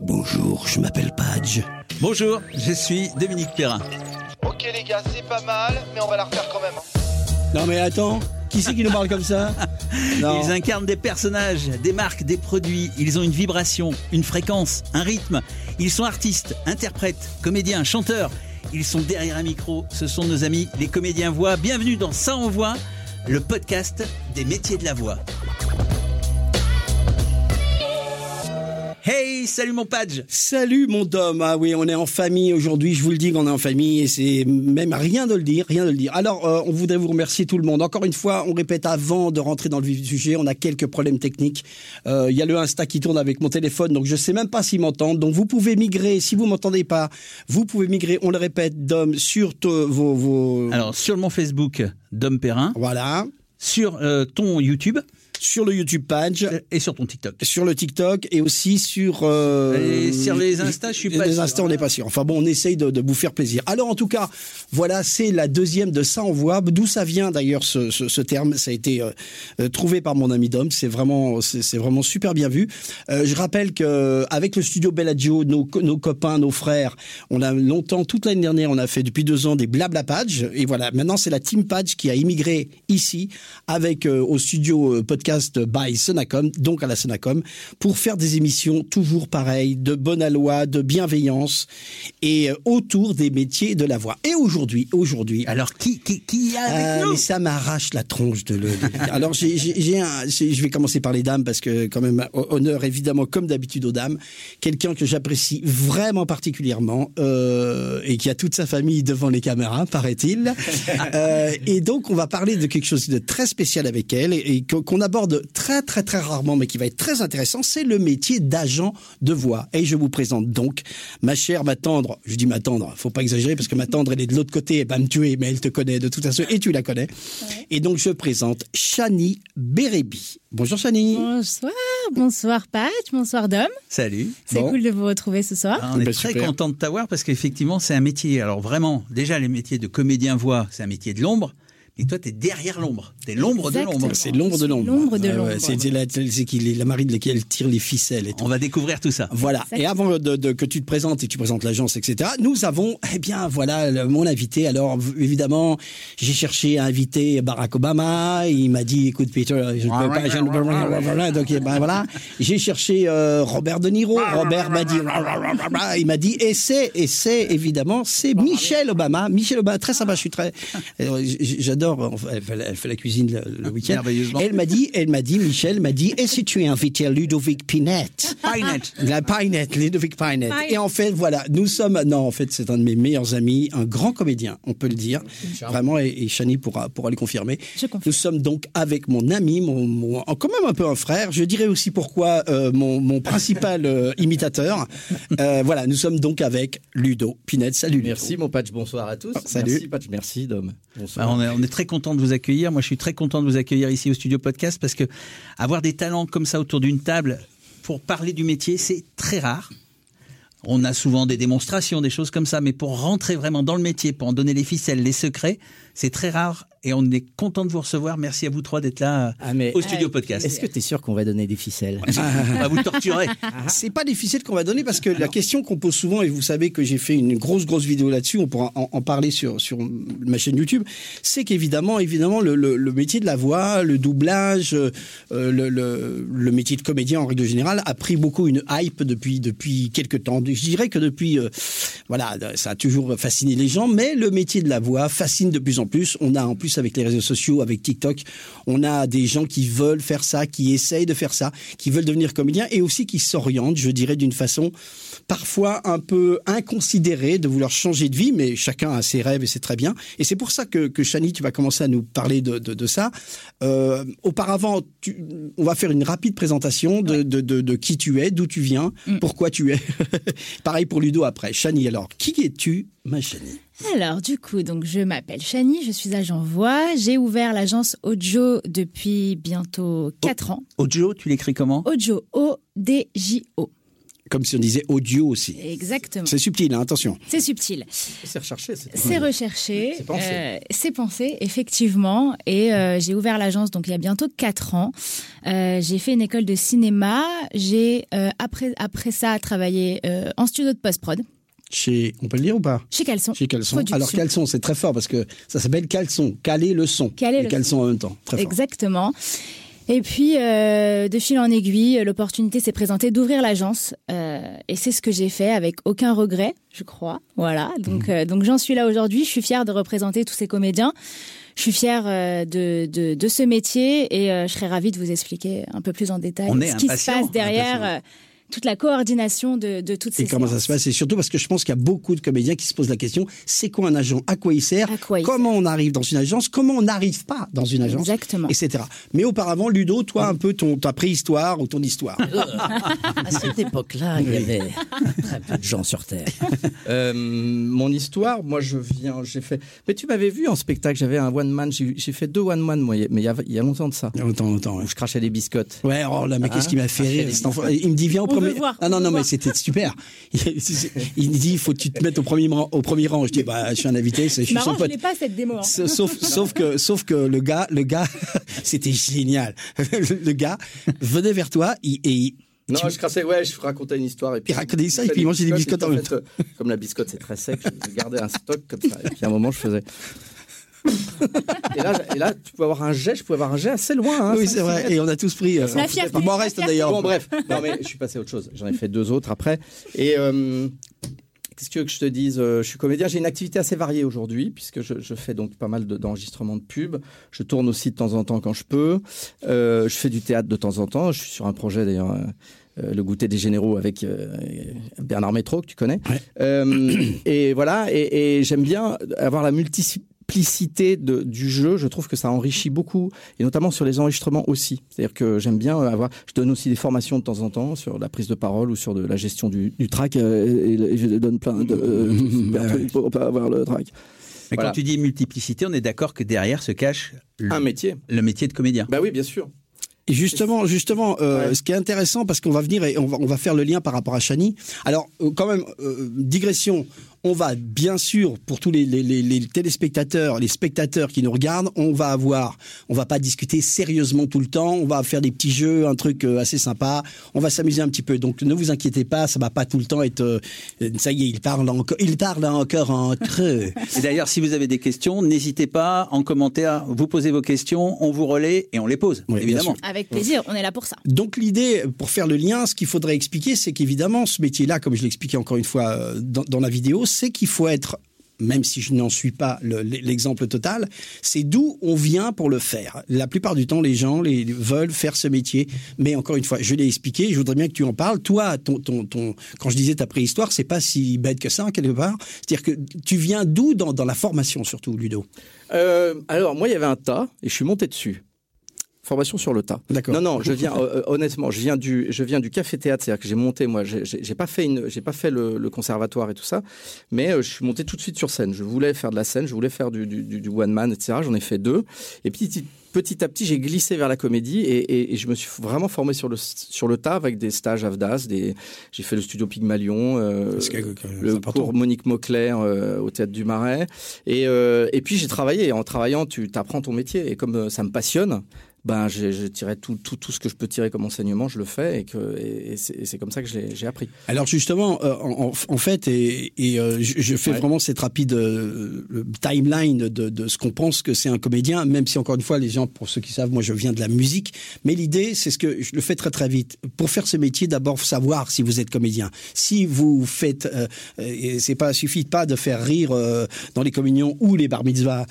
Bonjour, je m'appelle Padge. Bonjour, je suis Dominique Perrin. Ok les gars, c'est pas mal, mais on va la refaire quand même. hein. Non mais attends, qui c'est qui nous parle comme ça Non. Ils incarnent des personnages, des marques, des produits. Ils ont une vibration, une fréquence, un rythme. Ils sont artistes, interprètes, comédiens, chanteurs. Ils sont derrière un micro. Ce sont nos amis, les comédiens voix. Bienvenue dans Ça en voix, le podcast des métiers de la voix. Hey, salut mon Padge Salut mon Dom, ah oui, on est en famille aujourd'hui, je vous le dis qu'on est en famille et c'est même rien de le dire, rien de le dire. Alors, euh, on voudrait vous remercier tout le monde. Encore une fois, on répète avant de rentrer dans le vif du sujet, on a quelques problèmes techniques. Euh, Il y a le Insta qui tourne avec mon téléphone, donc je sais même pas s'ils m'entendent. Donc vous pouvez migrer, si vous m'entendez pas, vous pouvez migrer, on le répète, Dom, sur vos... vos... Alors, sur mon Facebook, Dom Perrin, Voilà, sur euh, ton YouTube sur le YouTube page, et sur ton TikTok. sur le TikTok et aussi sur... euh, Et sur les Insta, je suis pas Les sûr. Insta, on n'est pas sûr. Enfin bon, on essaye de, de vous faire plaisir. Alors en tout cas, voilà, c'est la deuxième de ça en voix. D'où ça vient d'ailleurs ce, ce, ce terme? Ça a été euh, euh, trouvé par mon ami Dom. C'est vraiment, c'est vraiment super bien vu. Euh, je rappelle que avec le studio Bellagio, nos, co- nos copains, nos frères, on a longtemps, toute l'année dernière, on a fait depuis deux ans des blabla pages. Et voilà, maintenant c'est la team page qui a immigré ici avec au studio euh, podcast by Sonacom, donc à la Sonacom, pour faire des émissions toujours pareilles, de bonne aloi, de bienveillance et euh, autour des métiers de la voix. Et aujourd'hui, aujourd'hui, Alors, qui, qui, a avec ah, nous mais ça m'arrache la tronche de le. de- Alors j'ai, j'ai, je vais commencer par les dames parce que quand même honneur évidemment comme d'habitude aux dames, quelqu'un que j'apprécie vraiment particulièrement euh, et qui a toute sa famille devant les caméras, paraît-il. Euh, et donc on va parler de quelque chose de très spécial avec elle et, qu'on qu'on aborde très très très rarement, mais qui va être très intéressant, c'est le métier d'agent de voix. Et je vous présente donc ma chère, ma tendre. Je dis ma tendre, faut pas exagérer parce que ma tendre elle est de l'autre côté, elle va me tuer, mais elle te connaît de toute façon et tu la connais. Et donc je présente Shani Bérébi. Bonjour Shani. Bonsoir, bonsoir Patch, bonsoir Dom. Salut. C'est Bon. cool de vous retrouver ce soir. Ah, on est Bah, très super. content de t'avoir parce qu'effectivement, c'est un métier. Alors vraiment, déjà, les métiers de comédien voix, c'est un métier de l'ombre. Mais toi, t'es derrière l'ombre. T'es l'ombre de l'ombre. C'est l'ombre de l'ombre. L'ombre de Ouais, ouais, l'ombre. c'est la, la Marie de laquelle tire les ficelles et tout. On va découvrir tout ça. Voilà. Et avant de, de- que tu te présentes et que tu présentes l'agence, etc., nous avons, eh bien, voilà, le- mon invité. Alors, évidemment, j'ai cherché à inviter Barack Obama. Il m'a dit, écoute, Peter, je ne peux pas, je ne. Donc, eh ben, voilà. J'ai cherché euh, Robert De Niro. Robert m'a dit, il m'a dit, et c'est, et c'est, évidemment, c'est Michelle Obama. Michelle Obama, très sympa, je suis très, euh, j'adore, elle fait, elle fait la cuisine le, le week-end. Elle m'a dit, elle m'a dit, Michelle m'a dit, et si tu invitais Ludovic Pinette? Pinette. La Pinette, Ludovic Pinette. Pinette. Et en fait, voilà, nous sommes, non, en fait, c'est un de mes meilleurs amis, un grand comédien, on peut le dire. Vraiment, et, et Chani pourra, pourra le confirmer. Je. Nous sommes donc avec mon ami, mon, mon- quand même un peu un frère. Je dirais aussi pourquoi euh, mon, mon principal euh, imitateur. Euh, voilà, nous sommes donc avec Ludo Pinette. Salut Ludo. Merci mon patch, bonsoir à tous. salut. Merci patch, merci Dom. Bonsoir. Bah, on, est, on est très content de vous accueillir. Moi, je suis très content de vous accueillir ici au Studio Podcast parce que avoir des talents comme ça autour d'une table pour parler du métier, c'est très rare. On a souvent des démonstrations, des choses comme ça, mais pour rentrer vraiment dans le métier, pour en donner les ficelles, les secrets, c'est très rare et on est content de vous recevoir. Merci à vous trois d'être là Ah, mais- au Studio Podcast. Est-ce que tu es sûr qu'on va donner des ficelles On va vous torturer. C'est pas difficile qu'on va donner parce que la question qu'on pose souvent, et vous savez que j'ai fait une grosse grosse vidéo là-dessus, on pourra en, en parler sur sur ma chaîne YouTube, c'est qu'évidemment évidemment le, le, le métier de la voix, le doublage, euh, le, le le métier de comédien en règle générale a pris beaucoup une hype depuis depuis quelques temps. Je dirais que depuis euh, voilà, ça a toujours fasciné les gens, mais le métier de la voix fascine de plus en plus. On a en plus avec les réseaux sociaux, avec TikTok, on a des gens qui veulent faire ça, qui essayent de faire ça, qui veulent devenir comédiens et aussi qui s'orientent, je dirais, d'une façon parfois un peu inconsidérée de vouloir changer de vie, mais chacun a ses rêves et c'est très bien. Et c'est pour ça que, que Chani, tu vas commencer à nous parler de, de, de ça. Euh, auparavant, tu, on va faire une rapide présentation de, de, de, de qui tu es, d'où tu viens, pourquoi tu es. Pareil pour Ludo après. Chani, alors, qui es-tu, ma Chani Alors, du coup, donc je m'appelle Chani, je suis agent voix. J'ai ouvert l'agence Ojo depuis bientôt 4 ans. Ojo, tu l'écris comment? Ojo, O-D-J-O. comme si on disait audio aussi. Exactement. C'est subtil, hein, attention. C'est subtil. C'est recherché. c'est- recherché, C'est pensé. euh, c'est pensé, effectivement. Et euh, j'ai ouvert l'agence donc il y a bientôt quatre ans. Euh, j'ai fait une école de cinéma. J'ai euh, après après ça travaillé euh, en studio de post prod Chez, on peut le dire ou pas? Chez Caleçon. Chez Caleçon. Production. Alors Caleçon, c'est très fort parce que ça s'appelle Caleçon, caler le son. Caler et le Caleçon en même temps. Très fort. Exactement. Et puis, euh, de fil en aiguille, l'opportunité s'est présentée d'ouvrir l'agence. euh, et c'est ce que j'ai fait avec aucun regret, je crois. Voilà. Donc, Mhm. euh, donc j'en suis là aujourd'hui. Je suis fière de représenter tous ces comédiens. Je suis fière de, de, de ce métier et je serais ravie de vous expliquer un peu plus en détail On ce qui se passe derrière toute la coordination de, de toutes ces Et comment ça se passe? Et surtout parce que je pense qu'il y a beaucoup de comédiens qui se posent la question c'est quoi un agent? À quoi il sert? Quoi il Comment on arrive dans une agence? Comment on n'arrive pas dans une agence? Exactement. Etc. Mais auparavant, Ludo, toi, un peu ton, ta préhistoire ou ton histoire. À cette époque-là, il y avait très peu de gens sur Terre. Euh, mon histoire, moi, je viens, j'ai fait. Mais tu m'avais vu en spectacle, j'avais un one man. J'ai fait deux one man, moi, mais il y a, il y a longtemps de ça. Autant, autant. ouais. Où je crachais des biscottes. Ouais, oh là, mais qu'est-ce qui m'a fait Ah, rire. Il me dit, viens au On premier. veut voir, ah on non, non, mais c'était super. Il, me dit, il faut que tu te mettes au premier rang. Au premier rang. Je dis, bah, je suis un invité, je suis Marrant, son je pote. n'ai pas cette démo. hein. Sauf, que, sauf que le gars, le gars, c'était génial. Le, gars venait vers toi et il- Non, tu- je crassais, ouais, je racontais une histoire. Et puis, Il racontait ça, et je puis il mangeait des biscottes en même fait, euh, Comme la biscotte, c'est très sec, je gardais un stock comme ça. Et puis à un moment, je faisais. et, là, et là, tu peux avoir un jet, je pouvais avoir un jet assez loin. Hein, oui, c'est vrai. Et on a tous pris. euh, La fierté, Enfin, moi, la reste d'ailleurs. Bon, bref. Non, mais je suis passé à autre chose. J'en ai fait deux autres après. Et euh, qu'est-ce que tu veux que je te dise Euh, Je suis comédien. J'ai une activité assez variée aujourd'hui, puisque je, je fais donc pas mal de- d'enregistrements de, pubs. Je tourne aussi de temps en temps quand je peux. Euh, je fais du théâtre de temps en temps. Je suis sur un projet d'ailleurs. euh, le goûter des généraux avec euh, Bernard Métro que tu connais Ouais. Euh, et voilà et, et j'aime bien avoir la multiplicité de, du jeu je trouve que ça enrichit beaucoup et notamment sur les enregistrements aussi c'est-à-dire que j'aime bien avoir je donne aussi des formations de temps en temps sur la prise de parole ou sur de la gestion du, du track euh, et, et je donne plein de euh, trucs pour pas avoir le track Mais Voilà. quand tu dis multiplicité, on est d'accord que derrière se cache le, un métier le métier de comédien. bah oui bien sûr Et justement, justement, euh, Ouais. ce qui est intéressant, parce qu'on va venir et on va, on va faire le lien par rapport à Chani. Alors, euh, quand même, euh, digression. On va bien sûr pour tous les, les, les, les téléspectateurs, les spectateurs qui nous regardent, on va avoir, on va pas discuter sérieusement tout le temps. On va faire des petits jeux, un truc euh, assez sympa. On va s'amuser un petit peu. Donc ne vous inquiétez pas, ça va pas tout le temps être. euh, ça y est, il parle encore, il parle encore entre eux. Et d'ailleurs, si vous avez des questions, n'hésitez pas en commentaire, vous posez vos questions, on vous relaie et on les pose, Oui, évidemment. Avec plaisir, on est là pour ça. Donc l'idée, pour faire le lien, ce qu'il faudrait expliquer, c'est qu'évidemment, ce métier-là, comme je l'expliquais encore une fois euh, dans, dans la vidéo, c'est qu'il faut être, même si je n'en suis pas le- l'exemple total, c'est d'où on vient pour le faire. La plupart du temps, les gens les, veulent faire ce métier, mais encore une fois, je l'ai expliqué, je voudrais bien que tu en parles. Toi, ton, ton, ton, quand je disais ta préhistoire, c'est pas si bête que ça, hein, quelque part. C'est-à-dire que tu viens d'où dans, dans la formation, surtout, Ludo? Euh, alors, moi, il y avait un tas et je suis monté dessus. Formation sur le tas. D'accord. Non, non, je viens euh, euh, honnêtement, je viens du, je viens du café théâtre, c'est-à-dire que j'ai monté, moi, j'ai pas fait une, j'ai pas fait le, le conservatoire et tout ça, mais euh, je suis monté tout de suite sur scène. Je voulais faire de la scène, je voulais faire du, du, one man, etc. J'en ai fait deux, et petit, petit à petit, j'ai glissé vers la comédie et, et, et je me suis vraiment formé sur le sur le tas avec des stages AFDAS, des, j'ai fait le studio Pygmalion, euh, le cours Monique Mauclair euh, au théâtre du Marais. Et, euh, et puis j'ai travaillé. Et en travaillant, tu apprends ton métier. Et comme ça me passionne, ben j'ai j'ai tiré tout, tout, tout ce que je peux tirer comme enseignement, je le fais. Et, que, et, et c'est et c'est comme ça que j'ai j'ai appris. Alors justement, euh, en, fait, et, et, euh, je, je fais Ouais. vraiment cette rapide euh, timeline de, de ce qu'on pense que c'est un comédien, même si encore une fois, les gens, pour ceux qui savent, moi je viens de la musique, mais l'idée, c'est ce que je le fais très très vite. Pour faire ce métier, d'abord savoir si vous êtes comédien. Si vous faites, et c'est pas suffit pas de faire rire dans les communions ou les bar mitzvahs.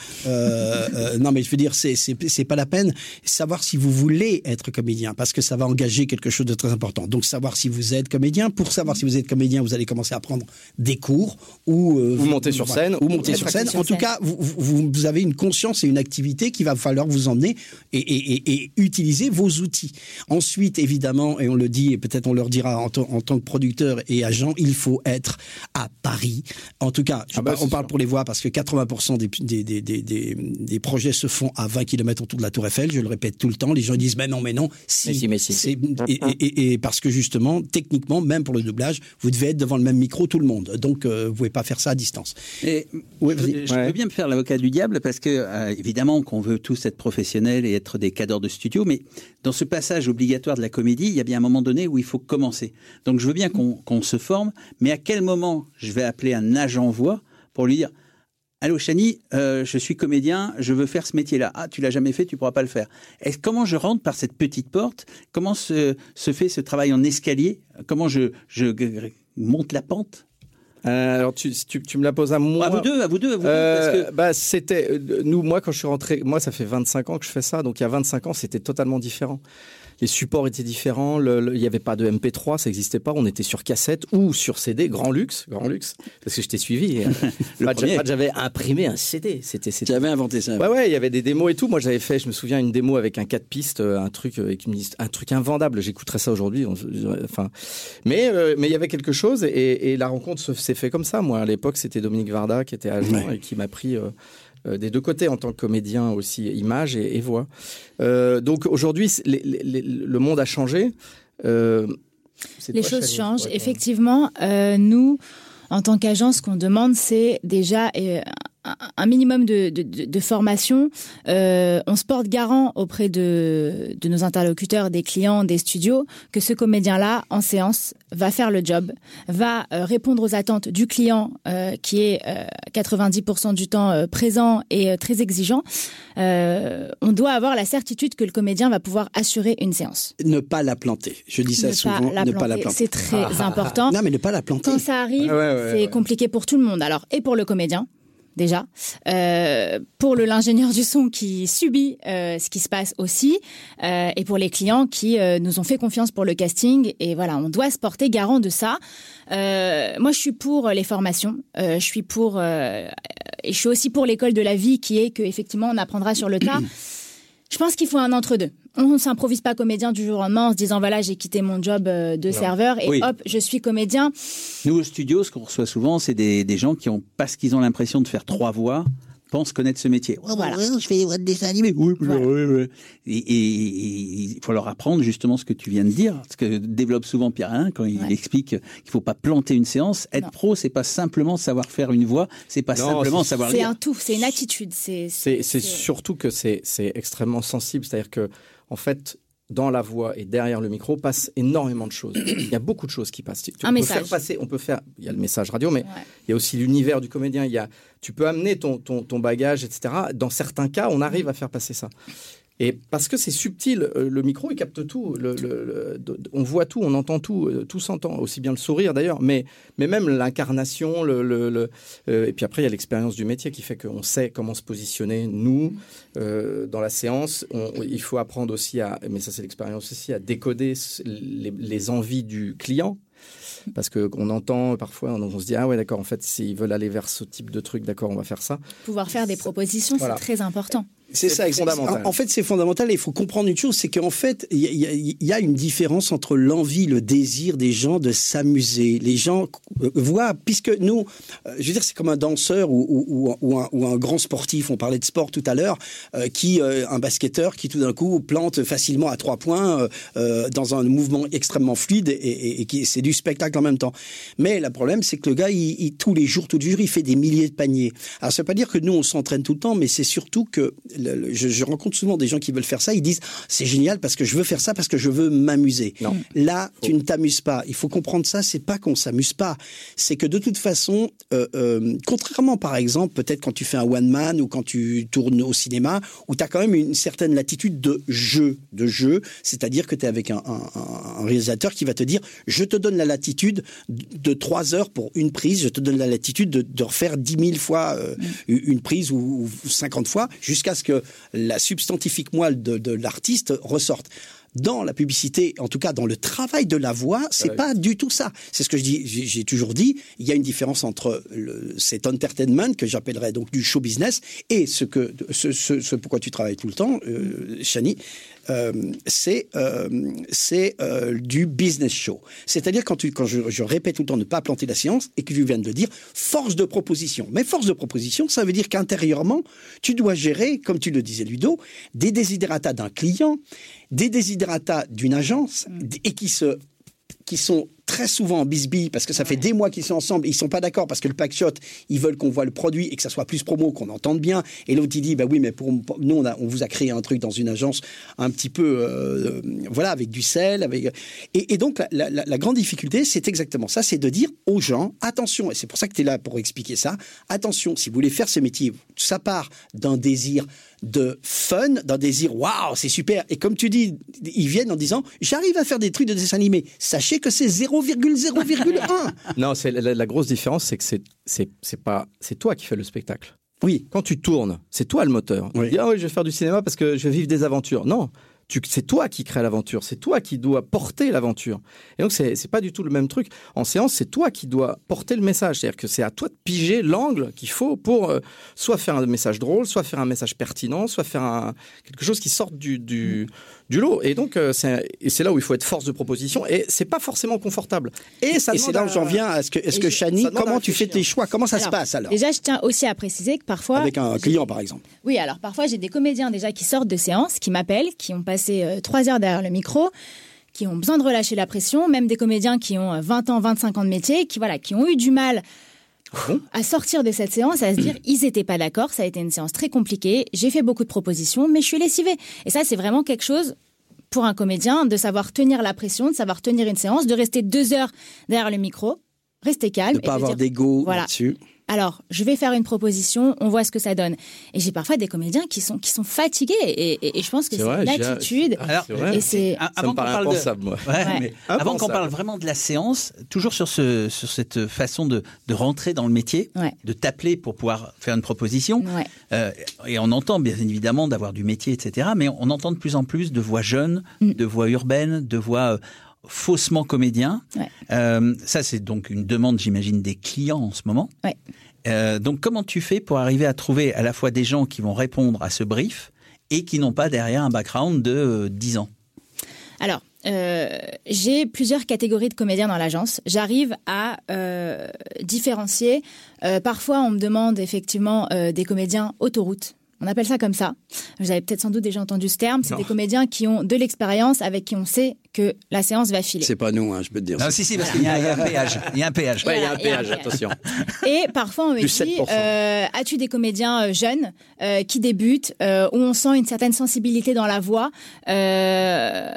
Non, mais je veux dire, c'est c'est c'est pas la peine. Savoir si vous voulez être comédien, parce que ça va engager quelque chose de très important. Donc savoir si vous êtes comédien. Pour savoir si vous êtes comédien, vous allez commencer à prendre des cours ou euh, Ou monter sur voilà, scène, ou monter sur scène. sur En tout cas, vous, vous, vous avez une conscience et une activité qui va falloir vous emmener et, et, et, et utiliser vos outils. Ensuite, évidemment, et on le dit et peut-être on leur dira en, tant- en tant que producteur et agent, il faut être à Paris. En tout cas, Ah bah, on parle sûr. pour les voix parce que 80% des, des, des, des, des, des projets se font à 20 km autour de la Tour Eiffel, je le répète répète tout le temps. Les gens disent mais non, mais non. Si, Mais si, mais si. C'est- Et, et- et- et parce que justement, techniquement, même pour le doublage, vous devez être devant le même micro tout le monde. Donc, euh, vous pouvez pas faire ça à distance. Et Ouais, je, vas-y. je Ouais. veux bien me faire l'avocat du diable parce que euh, évidemment qu'on veut tous être professionnels et être des cadres de studio, mais dans ce passage obligatoire de la comédie, il y a bien un moment donné où il faut commencer. Donc je veux bien qu'on qu'on se forme, mais à quel moment je vais appeler un agent voix pour lui dire Allô Chani, euh, je suis comédien, je veux faire ce métier-là. Ah, tu l'as jamais fait, tu pourras pas le faire. Comment je rentre par cette petite porte? Comment se, se fait ce travail en escalier? Comment je, monte la pente? Euh, alors, tu, tu, tu me la poses à moi. À vous deux, à vous deux, à vous deux, Euh, parce que bah, c'était nous moi quand je suis rentré moi ça fait 25 ans que je fais ça donc il y a 25 ans c'était totalement différent les supports étaient différents il n'y avait pas de MP3 ça n'existait pas on était sur cassette ou sur CD grand luxe grand luxe parce que je t'ai suivi de- j'avais imprimé un CD c'était c'était J'avais inventé ça. Ouais, ouais, il y avait des démos et tout. Moi, j'avais fait, je me souviens, une démo avec un 4 pistes, euh, un truc avec une liste, un truc invendable. J'écouterais ça aujourd'hui. Enfin, mais euh, mais il y avait quelque chose et, et la rencontre se- s'est fait comme ça. Moi, à l'époque, c'était Dominique Varda qui était agent et qui m'a pris euh, euh, des deux côtés en tant que comédien aussi, image et, et voix. Euh, donc aujourd'hui, le monde a changé. Euh, Les choses changent. Effectivement, euh, nous, en tant qu'agence, ce qu'on demande, c'est déjà euh, un- minimum de, de- de- de formation. Euh, on se porte garant auprès de, de nos interlocuteurs, des clients, des studios, que ce comédien-là, en séance, va faire le job, va euh, répondre aux attentes du client, euh, qui est euh, 90% du temps euh, présent et euh, très exigeant. Euh, on doit avoir la certitude que le comédien va pouvoir assurer une séance. Ne pas la planter. Je dis ça Ne souvent. pas ne pas la planter. C'est très important. Non, mais ne pas la planter. Quand ça arrive, Ouais, ouais, c'est ouais. compliqué pour tout le monde. Alors, et pour le comédien, déjà, euh, pour le l'ingénieur du son qui subit euh, ce qui se passe aussi, euh, et pour les clients qui nous ont fait confiance pour le casting. Et voilà, on doit se porter garant de ça. Moi, je suis pour les formations. Je suis pour, et je suis aussi pour l'école de la vie, qui est que effectivement, on apprendra sur le tas. Je pense qu'il faut un entre-deux. On ne s'improvise pas comédien du jour au lendemain en se disant voilà j'ai quitté mon job euh, de serveur et Oui. hop je suis comédien. Nous, au studio, ce qu'on reçoit souvent, c'est des, des gens qui ont, parce qu'ils ont l'impression de faire trois voix, pensent connaître ce métier. Ouais, Voilà. je fais des voix de dessin animé. Oui, oui, Voilà. oui, oui. Et, il faut leur apprendre justement ce que tu viens de dire, ce que développe souvent Pierre Alain quand il Ouais. explique qu'il faut pas planter une séance. Être Non. pro, c'est pas simplement savoir faire une voix, c'est pas Non, simplement savoir C'est un tout, c'est une attitude. C'est surtout que c'est extrêmement sensible, c'est-à-dire que en fait dans la voix et derrière le micro passe énormément de choses. Il y a beaucoup de choses qui passent. Tu- Un on peut faire passer, on peut faire. Il y a le message radio, mais Ouais. il y a aussi l'univers du comédien. Il y a, tu peux amener ton, ton, ton bagage, etc. Dans certains cas, on arrive à faire passer ça. Et parce que c'est subtil, euh, le micro il capte tout. Le, le- le- de- de- on voit tout, on entend tout, euh, tout s'entend. Aussi bien le sourire d'ailleurs, mais mais même l'incarnation, le, euh, et puis après il y a l'expérience du métier qui fait qu'on sait comment se positionner nous euh, dans la séance. On- il faut apprendre aussi à, mais ça c'est l'expérience aussi, à décoder les, les envies du client. Parce que on entend parfois, on, on se dit ah ouais d'accord en fait s'ils veulent aller vers ce type de truc d'accord on va faire ça. pouvoir faire des propositions, Voilà. c'est très important. C'est C'est ça, exact. fondamental. En, en fait, c'est fondamental et il faut comprendre une chose, c'est qu'en fait, il y, a- y y une différence entre l'envie, le désir des gens de s'amuser. Les gens euh, voient, puisque nous, euh, je veux dire, c'est comme un danseur ou, ou- ou un- ou un, ou un grand sportif, on parlait de sport tout à l'heure, euh, qui, euh, un basketteur qui tout d'un coup plante facilement à trois points dans un mouvement extrêmement fluide et, et- et qui c'est du spectacle en même temps. Mais le problème, c'est que le gars, il, il- tous les jours, tous les jours, il fait des milliers de paniers. Alors, ça veut pas dire que nous, on s'entraîne tout le temps, mais c'est surtout que le- le- je, je rencontre souvent des gens qui veulent faire ça. Ils disent c'est génial parce que je veux faire ça parce que je veux m'amuser. Là, tu ne t'amuses pas. Il faut comprendre ça. C'est pas qu'on s'amuse pas. C'est que de toute façon, euh, euh, contrairement par exemple, peut-être quand tu fais un one man ou quand tu tournes au cinéma, où tu as quand même une certaine latitude de jeu, de jeu, c'est-à-dire que tu es avec un, un- un réalisateur qui va te dire je te donne la latitude de trois heures pour une prise, je te donne la latitude de, de refaire dix mille fois euh, une prise ou, ou 50 fois jusqu'à ce que la substantifique moelle de, de l'artiste ressorte. Dans la publicité, en tout cas dans le travail de la voix, c'est Ouais. pas du tout ça. C'est ce que je dis. J'ai toujours dit. Il y a une différence entre le, cet entertainment que j'appellerais donc du show business et ce que ce, ce, ce pourquoi tu travailles tout le temps, euh, Chani, euh, c'est euh, euh, du business show. C'est-à-dire quand tu quand je, je répète tout le temps ne pas planter la séance et que tu viens de le dire, force de proposition. Mais force de proposition, ça veut dire qu'intérieurement, tu dois gérer, comme tu le disais Ludo, des désidératas d'un client, des désidératas d'une agence et qui se qui sont très souvent en bisbille parce que ça fait des mois qu'ils sont ensemble, ils sont pas d'accord parce que le pack shot, ils veulent qu'on voit le produit et que ça soit plus promo, qu'on entende bien. Et l'autre il dit bah oui mais pour nous on, a, on vous a créé un truc dans une agence un petit peu euh, voilà avec du sel, avec et, et donc la, la- la grande difficulté c'est exactement ça, c'est de dire aux gens attention et c'est pour ça que tu es là pour expliquer ça. Attention si vous voulez faire ce métier, ça part d'un désir de fun, d'un désir waouh c'est super et comme tu dis ils viennent en disant j'arrive à faire des trucs de dessin animé. Sachez que c'est 0,0,1. Non, c'est la, la grosse différence, c'est que c'est c'est pas c'est toi qui fais le spectacle. Oui. Quand tu tournes, c'est toi le moteur. Oui. Tu dis, ah oui, je vais faire du cinéma parce que je vais vivre des aventures. Non, c'est toi qui crée l'aventure, c'est toi qui dois porter l'aventure. Et donc, c'est, c'est pas du tout le même truc. En séance, c'est toi qui dois porter le message. C'est-à-dire que c'est à toi de piger l'angle qu'il faut pour euh, soit faire un message drôle, soit faire un message pertinent, soit faire un, quelque chose qui sorte du, du, du lot. Et donc, euh, c'est, là où il faut être force de proposition. Et c'est pas forcément confortable. Et ça Et c'est là où j'en viens à ce que, est-ce Et que Chani, comment tu fais tes choix? Comment ça se passe alors? Déjà, je tiens aussi à préciser que parfois. Avec un client par exemple. Oui, alors parfois j'ai des comédiens déjà qui sortent de séances, qui m'appellent, qui ont passé euh, trois heures derrière le micro, qui ont besoin de relâcher la pression, même des comédiens qui ont euh, 20 ans, 25 ans de métier, qui voilà, qui ont eu du mal bon à sortir de cette séance, à se dire ils étaient pas d'accord, ça a été une séance très compliquée, j'ai fait beaucoup de propositions, mais je suis lessivé. Et ça, c'est vraiment quelque chose pour un comédien de savoir tenir la pression, de savoir tenir une séance, de rester deux heures derrière le micro, rester calme. Ne et pas de avoir d'ego Voilà. là-dessus. Alors, je vais faire une proposition, on voit ce que ça donne. Et j'ai parfois des comédiens qui sont, qui sont fatigués. Et, et- et je pense que C'est c'est vrai, une j'ai- attitude. Ah. Et c'est. Avant qu'on parle de-. Ouais, Ouais. parle vraiment de la séance, toujours sur, ce, sur cette façon de, de rentrer dans le métier, Ouais. de t'appeler pour pouvoir faire une proposition. Ouais. Euh, et on entend bien évidemment d'avoir du métier, etc. Mais on entend de plus en plus de voix jeunes, Mm. de voix urbaines, de voix euh, faussement comédiens. Ouais. Euh, ça, c'est donc une demande, j'imagine, des clients en ce moment. Ouais. Euh, donc, comment tu fais pour arriver à trouver à la fois des gens qui vont répondre à ce brief et qui n'ont pas derrière un background de euh, 10 ans? Alors, euh, j'ai plusieurs catégories de comédiens dans l'agence. J'arrive à différencier. Parfois, on me demande effectivement des comédiens autoroute. On appelle ça comme ça. Vous avez peut-être sans doute déjà entendu ce terme. C'est des comédiens qui ont de l'expérience, avec qui on sait que la séance va filer. C'est pas nous, hein, je peux te dire. Non, si, si, parce qu'il y, a il y a un péage. Il y a un péage. Ouais, il y a un Voilà, il y a un péage, attention. Et parfois, on me dit 7%. euh, As-tu des comédiens euh, jeunes euh, qui débutent, euh, où on sent une certaine sensibilité dans la voix Euh,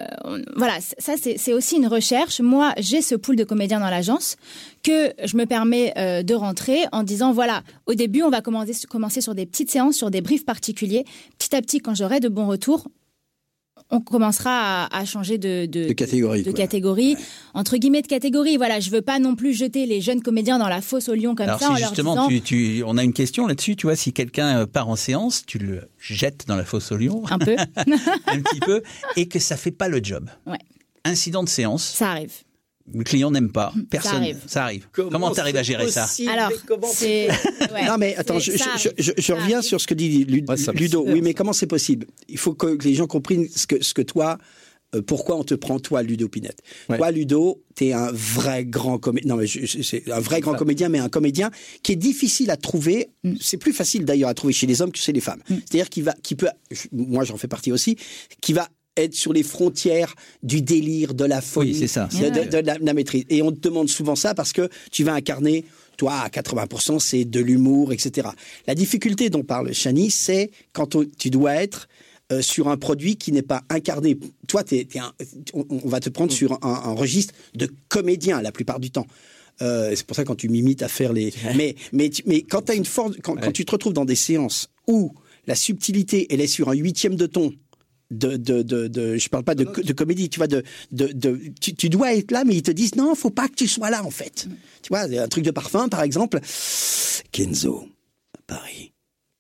Voilà, ça, c'est c'est aussi une recherche. Moi, j'ai ce pool de comédiens dans l'agence que je me permets euh, de rentrer en disant voilà, au début, on va commencer, commencer sur des petites séances, sur des briefs particuliers. Petit à petit, quand j'aurai de bons retours, on commencera à, à changer de, de, De catégorie, de catégorie, entre guillemets de catégorie. Voilà, je veux pas non plus jeter les jeunes comédiens dans la fosse au lion comme Alors ça en si leur justement disant tu, tu, on a une question là-dessus, tu vois, si quelqu'un euh, part en séance, tu le jettes dans la fosse au lion un peu, un petit peu et que ça fait pas le job. Ouais. Incident de séance, ça arrive. Le client n'aime pas, personne. arrive. Ça arrive. Comment tu arrives à gérer ça Alors, c'est ouais, Non mais attends, je, ça je- arrive. je- je Ça reviens arrive. sur ce que dit Ouais, ça Ludo. Oui, mais ça. comment c'est possible? Il faut que, les gens comprennent ce que, ce que toi, euh, pourquoi on te prend toi, Ludo Pinette. Ouais. Toi, Ludo, t'es un vrai grand comédien. Non mais c'est un vrai grand comédien, mais un comédien qui est difficile à trouver. Mm. C'est plus facile d'ailleurs à trouver chez les hommes que chez les femmes. C'est-à-dire qu'il va, qui peut, moi j'en fais partie aussi, qui va être sur les frontières du délire, de la folie, Oui, c'est ça. de, de- de la, de la maîtrise. Et on te demande souvent ça parce que tu vas incarner, toi, à 80%, c'est de l'humour, etc. La difficulté dont parle Chani, c'est quand on- tu dois être euh, sur un produit qui n'est pas incarné. Toi, t'es- t'es un- on, on va te prendre sur un, un registre de comédien la plupart du temps. Euh, c'est pour ça quand tu m'imites à faire les. Mais mais tu- mais quand t'as une force, quand, tu te retrouves dans des séances où la subtilité elle est sur un huitième de ton. De, de, de, de- je parle pas de, de comédie, tu vois, de, de, de tu, tu dois être là, mais ils te disent non, faut pas que tu sois là en fait. Tu vois, un truc de parfum par exemple, Kenzo, à Paris.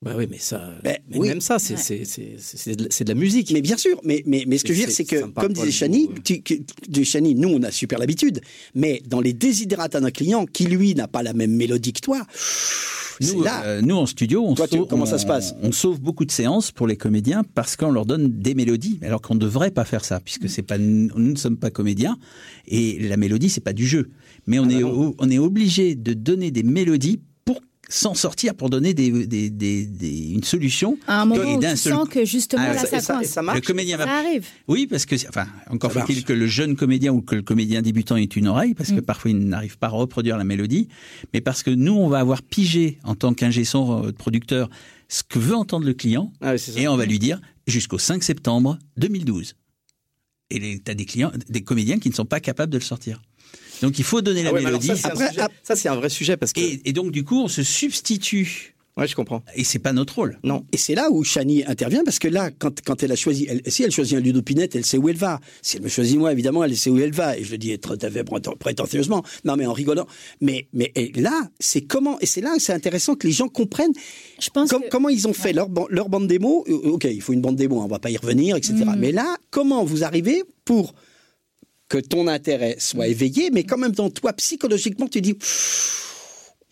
Bah oui, mais ça, Ben, mais oui. même ça, c'est c'est c'est c'est de, la- c'est de la musique. Mais bien sûr, mais, mais, mais ce que je veux dire, C'est- que, comme disait Chani, Chani, nous, on a super l'habitude, mais dans les désidératas d'un client qui, lui, n'a pas la même mélodie que toi, C'est Nous, là. euh, nous, en studio, on, Toi, tu- sauve, comment ça se passe? on sauve beaucoup de séances pour les comédiens parce qu'on leur donne des mélodies, alors qu'on ne devrait pas faire ça, puisque c'est pas nous ne sommes pas comédiens et la mélodie c'est pas du jeu. Mais on Ah bah est non. o- on est obligé de donner des mélodies s'en sortir, pour donner des, des- des- des- une solution. À un moment Et où tu seul sens que justement Ah, là ça- ça ça- ça marche le comédien va Ça arrive. oui, parce que, enfin, encore faut-il que le jeune comédien ou que le comédien débutant ait une oreille, parce Mm. que parfois il n'arrive pas à reproduire la mélodie, mais parce que nous, on va avoir pigé en tant qu'ingé son euh, producteur ce que veut entendre le client, Ah oui, c'est ça. et on va lui dire jusqu'au 5 septembre 2012. Et tu as des clients, des comédiens qui ne sont pas capables de le sortir. Donc il faut donner la Ah ouais, mélodie. ça, c'est un Après, sujet- ap- ça, c'est un vrai sujet parce que. et, et donc du coup, on se substitue. Ouais, je comprends. Et c'est pas notre rôle. Non. Et c'est là où Chani intervient parce que là, quand, quand elle a choisi, elle, si elle choisit un Ludo Pinette, elle sait où elle va. Si elle me choisit moi, évidemment, elle sait où elle va. Et je le dis tout à fait préten- prétentieusement. Non, mais en rigolant. Mais, mais et là, c'est comment, et c'est là que c'est intéressant que les gens comprennent Je pense com- que comment ils ont fait leur, leur bande démo. Euh, Ok, il faut une bande démo, on va pas y revenir, etc. Mm. Mais là, comment vous arrivez pour que ton intérêt soit Mm. éveillé, mais quand même dans toi, psychologiquement, tu dis,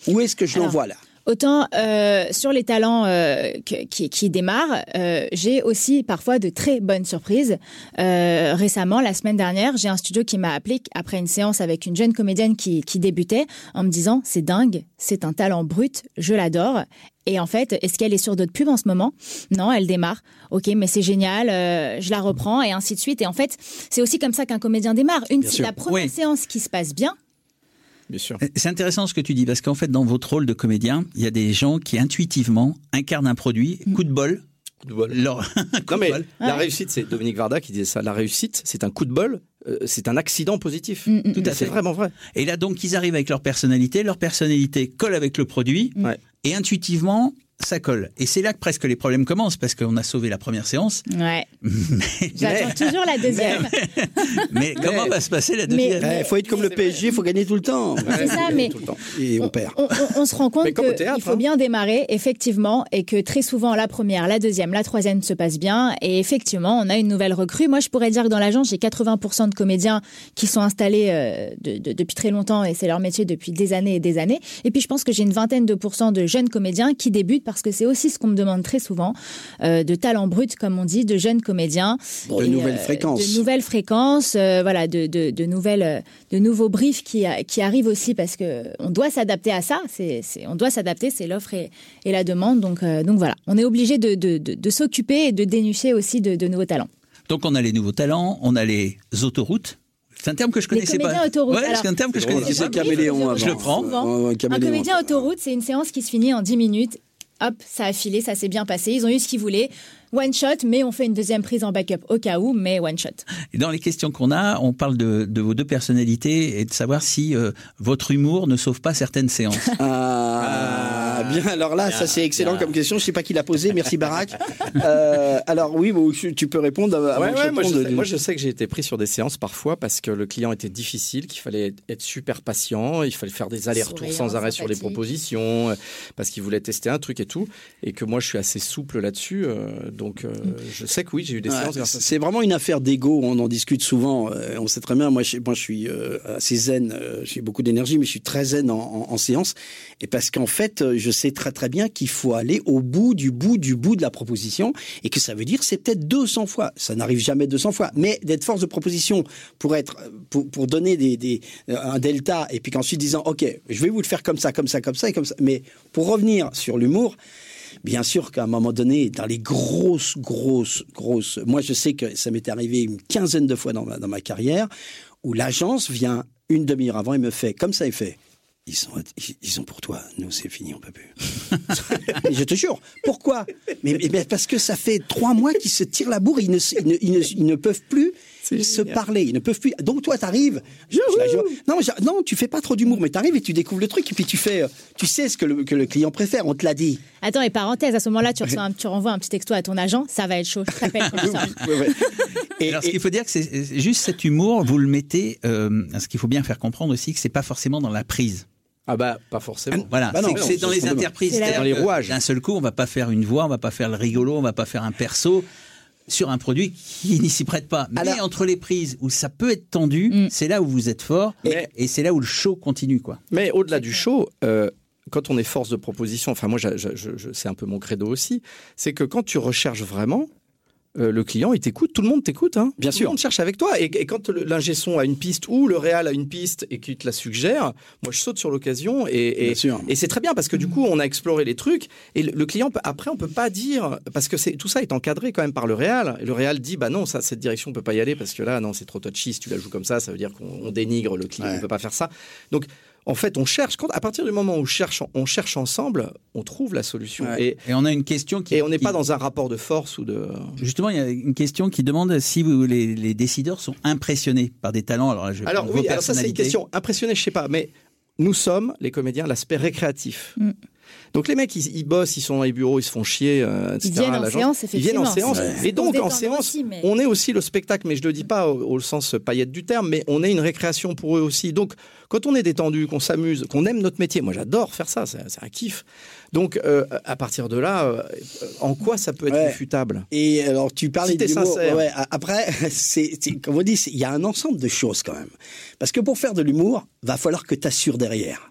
où est-ce que je l'envoie là? Autant euh, sur les talents euh, qui, qui démarrent, euh, j'ai aussi parfois de très bonnes surprises. Euh, récemment, la semaine dernière, j'ai un studio qui m'a appelé après une séance avec une jeune comédienne qui, qui débutait en me disant c'est dingue, c'est un talent brut, je l'adore. Et en fait, est-ce qu'elle est sur d'autres pubs en ce moment? Non, elle démarre. Ok, mais c'est génial, euh, je la reprends et ainsi de suite. Et en fait, c'est aussi comme ça qu'un comédien démarre. Une la première Oui. séance qui se passe bien, Bien sûr. C'est intéressant ce que tu dis, parce qu'en fait, dans votre rôle de comédien, il y a des gens qui intuitivement incarnent un produit, coup de bol, Coup de bol. leur coup Non de mais bol. la Ouais. réussite, c'est Dominique Varda qui disait ça. La réussite, c'est un coup de bol, euh, c'est un accident positif. Mm, mm, Tout à C'est fait. vraiment vrai. Et là, donc, ils arrivent avec leur personnalité, leur personnalité colle avec le produit, et intuitivement, ça colle. Et c'est là que presque les problèmes commencent, parce qu'on a sauvé la première séance, ouais. J'attends toujours la deuxième. mais comment va se passer la deuxième Il faut être comme le PSG, il faut gagner tout le temps. C'est ça, mais Tout le temps. Et on perd. on, on- on se rend compte qu'il faut hein. bien démarrer, effectivement, et que très souvent, la première, la deuxième, la troisième se passe bien. Et effectivement, on a une nouvelle recrue. Moi, je pourrais dire que dans l'agence, j'ai 80% de comédiens qui sont installés euh, de- de- depuis très longtemps, et c'est leur métier depuis des années et des années. Et puis, je pense que j'ai une vingtaine de pourcents de jeunes comédiens qui débutent, parce que c'est aussi ce qu'on me demande très souvent, euh, de talents bruts, comme on dit, de jeunes comédiens. De Et, nouvelles euh, fréquences. De nouvelles fréquences, euh, voilà, de, de, de nouvelles, de nouveaux briefs qui, qui arrivent aussi parce que on doit s'adapter à ça. C'est, on doit s'adapter, c'est l'offre et, et la demande. Donc, euh, donc voilà, on est obligé de, de, de, de s'occuper et de dénicher aussi de, de nouveaux talents. Donc, on a les nouveaux talents, on a les autoroutes. C'est un terme que je connaissais pas. Ouais, c'est un terme que je connaissais c'est pas. caméléon Je le prends. Un caméléon. comédien autoroute, c'est une séance qui se finit en 10 minutes. Hop, ça a filé, ça s'est bien passé. Ils ont eu ce qu'ils voulaient. One shot, mais on fait une deuxième prise en backup au cas où, mais one shot. Et dans les questions qu'on a, on parle de, de vos deux personnalités et de savoir si euh, votre humour ne sauve pas certaines séances. Ah, bien. Alors là, ça c'est excellent bien. comme question. Je sais pas qui l'a posé. Merci Barack. Euh, alors oui, bon, tu peux répondre. avant Ouais, que je ouais, moi, je sais, moi, je sais que j'ai été pris sur des séances parfois parce que le client était difficile, qu'il fallait être super patient, il fallait faire des allers-retours sans arrêt sur les propositions, euh, parce qu'il voulait tester un truc et tout, et que moi je suis assez souple là-dessus, euh, donc euh, je sais que oui, j'ai eu des Ouais, séances c'est vraiment une affaire d'ego. On en discute souvent. euh, on sait très bien. Moi, je, moi, je suis euh, assez zen. euh, j'ai beaucoup d'énergie, mais je suis très zen en, en- en séance. Et parce qu'en fait, je sais très très bien qu'il faut aller au bout du bout du bout de la proposition, et que ça veut dire c'est peut-être 200 fois. Ça n'arrive jamais 200 fois, mais d'être force de proposition pour être pour, pour donner des, des euh, un delta, et puis qu'ensuite disant ok, je vais vous le faire comme ça, comme ça, comme ça comme ça. Mais pour revenir sur l'humour. Bien sûr qu'à un moment donné, dans les grosses, grosses, grosses, moi je sais que ça m'est arrivé une quinzaine de fois dans ma, dans ma carrière, où l'agence vient une demi-heure avant et me fait, comme ça, il fait, ils sont, ils, sont pour toi, nous c'est fini, on peut plus. Je te jure, pourquoi? Mais, parce que ça fait trois mois qu'ils se tirent la bourre, ils ne, ils ne, ils ne- ils ne peuvent plus se génial. parler, ils ne peuvent plus. Donc toi, t'arrives, je- je- je- non, je- non, tu fais pas trop d'humour, mais t'arrives et tu découvres le truc et puis tu fais, euh, tu sais ce que le, que le client préfère, on te l'a dit. Attends, et parenthèse, à ce moment-là, tu, un- tu renvoies un petit texto à ton agent, ça va être chaud, je t'appelle. Ouais, ouais. Et- Alors, ce qu'il faut dire, c'est juste cet humour, vous le mettez. euh, ce qu'il faut bien faire comprendre aussi, que c'est pas forcément dans la prise. Ah bah pas forcément. Voilà, Bah c'est dans les c'est-à-dire Dans les que rouages. D'un seul coup, on va pas faire une voix, on va pas faire le rigolo, on va pas faire un perso sur un produit qui n'y s'y prête pas. Mais Alors- entre les prises où ça peut être tendu, Mm. c'est là où vous êtes fort Mais- et c'est là où le show continue, quoi. Mais au-delà du show, euh, quand on est force de proposition, enfin moi, je- je- je- c'est un peu mon credo aussi, c'est que quand tu recherches vraiment, euh, le client, il t'écoute, tout le monde t'écoute. Hein. Bien tout sûr. le monde cherche avec toi. Et, et quand l'ingé son a une piste ou le réal a une piste et qu'il te la suggère, moi je saute sur l'occasion et, et, c'est très bien parce que du coup on a exploré les trucs et le, le client après on peut pas dire parce que tout ça est encadré quand même par le réal. Le réal dit bah non ça cette direction on peut pas y aller parce que là non c'est trop touchy si tu la joues comme ça ça veut dire qu'on on dénigre le client Ouais. on peut pas faire ça. Donc en fait on cherche quand à partir du moment où on cherche on cherche ensemble on trouve la solution Ouais. et Et on a une question qui. et on n'est qui- pas dans un rapport de force ou de Justement, il y a une question qui demande si vous, les, les décideurs sont impressionnés par des talents. Alors, là, je Alors oui, alors ça c'est une question impressionnée, je sais pas, mais nous sommes les comédiens l'aspect récréatif. Mm. Donc les mecs, ils, ils bossent, ils sont dans les bureaux, ils se font chier, euh, etc. Ils viennent en séance, Ils viennent en séance. Et donc en séance, détendre aussi, mais- on est aussi le spectacle, mais je ne le dis pas au, au sens paillette du terme, mais on est une récréation pour eux aussi. Donc quand on est détendu, qu'on s'amuse, qu'on aime notre métier, moi j'adore faire ça, c'est c'est un kiff. Donc euh, à partir de là, euh, en quoi ça peut être Ouais. réfutable? Et alors, tu parlais Si l'humour. sincère. Ouais, après, c'est, c'est- comme on dit, il y a un ensemble de choses quand même. Parce que pour faire de l'humour, va falloir que tu assures derrière.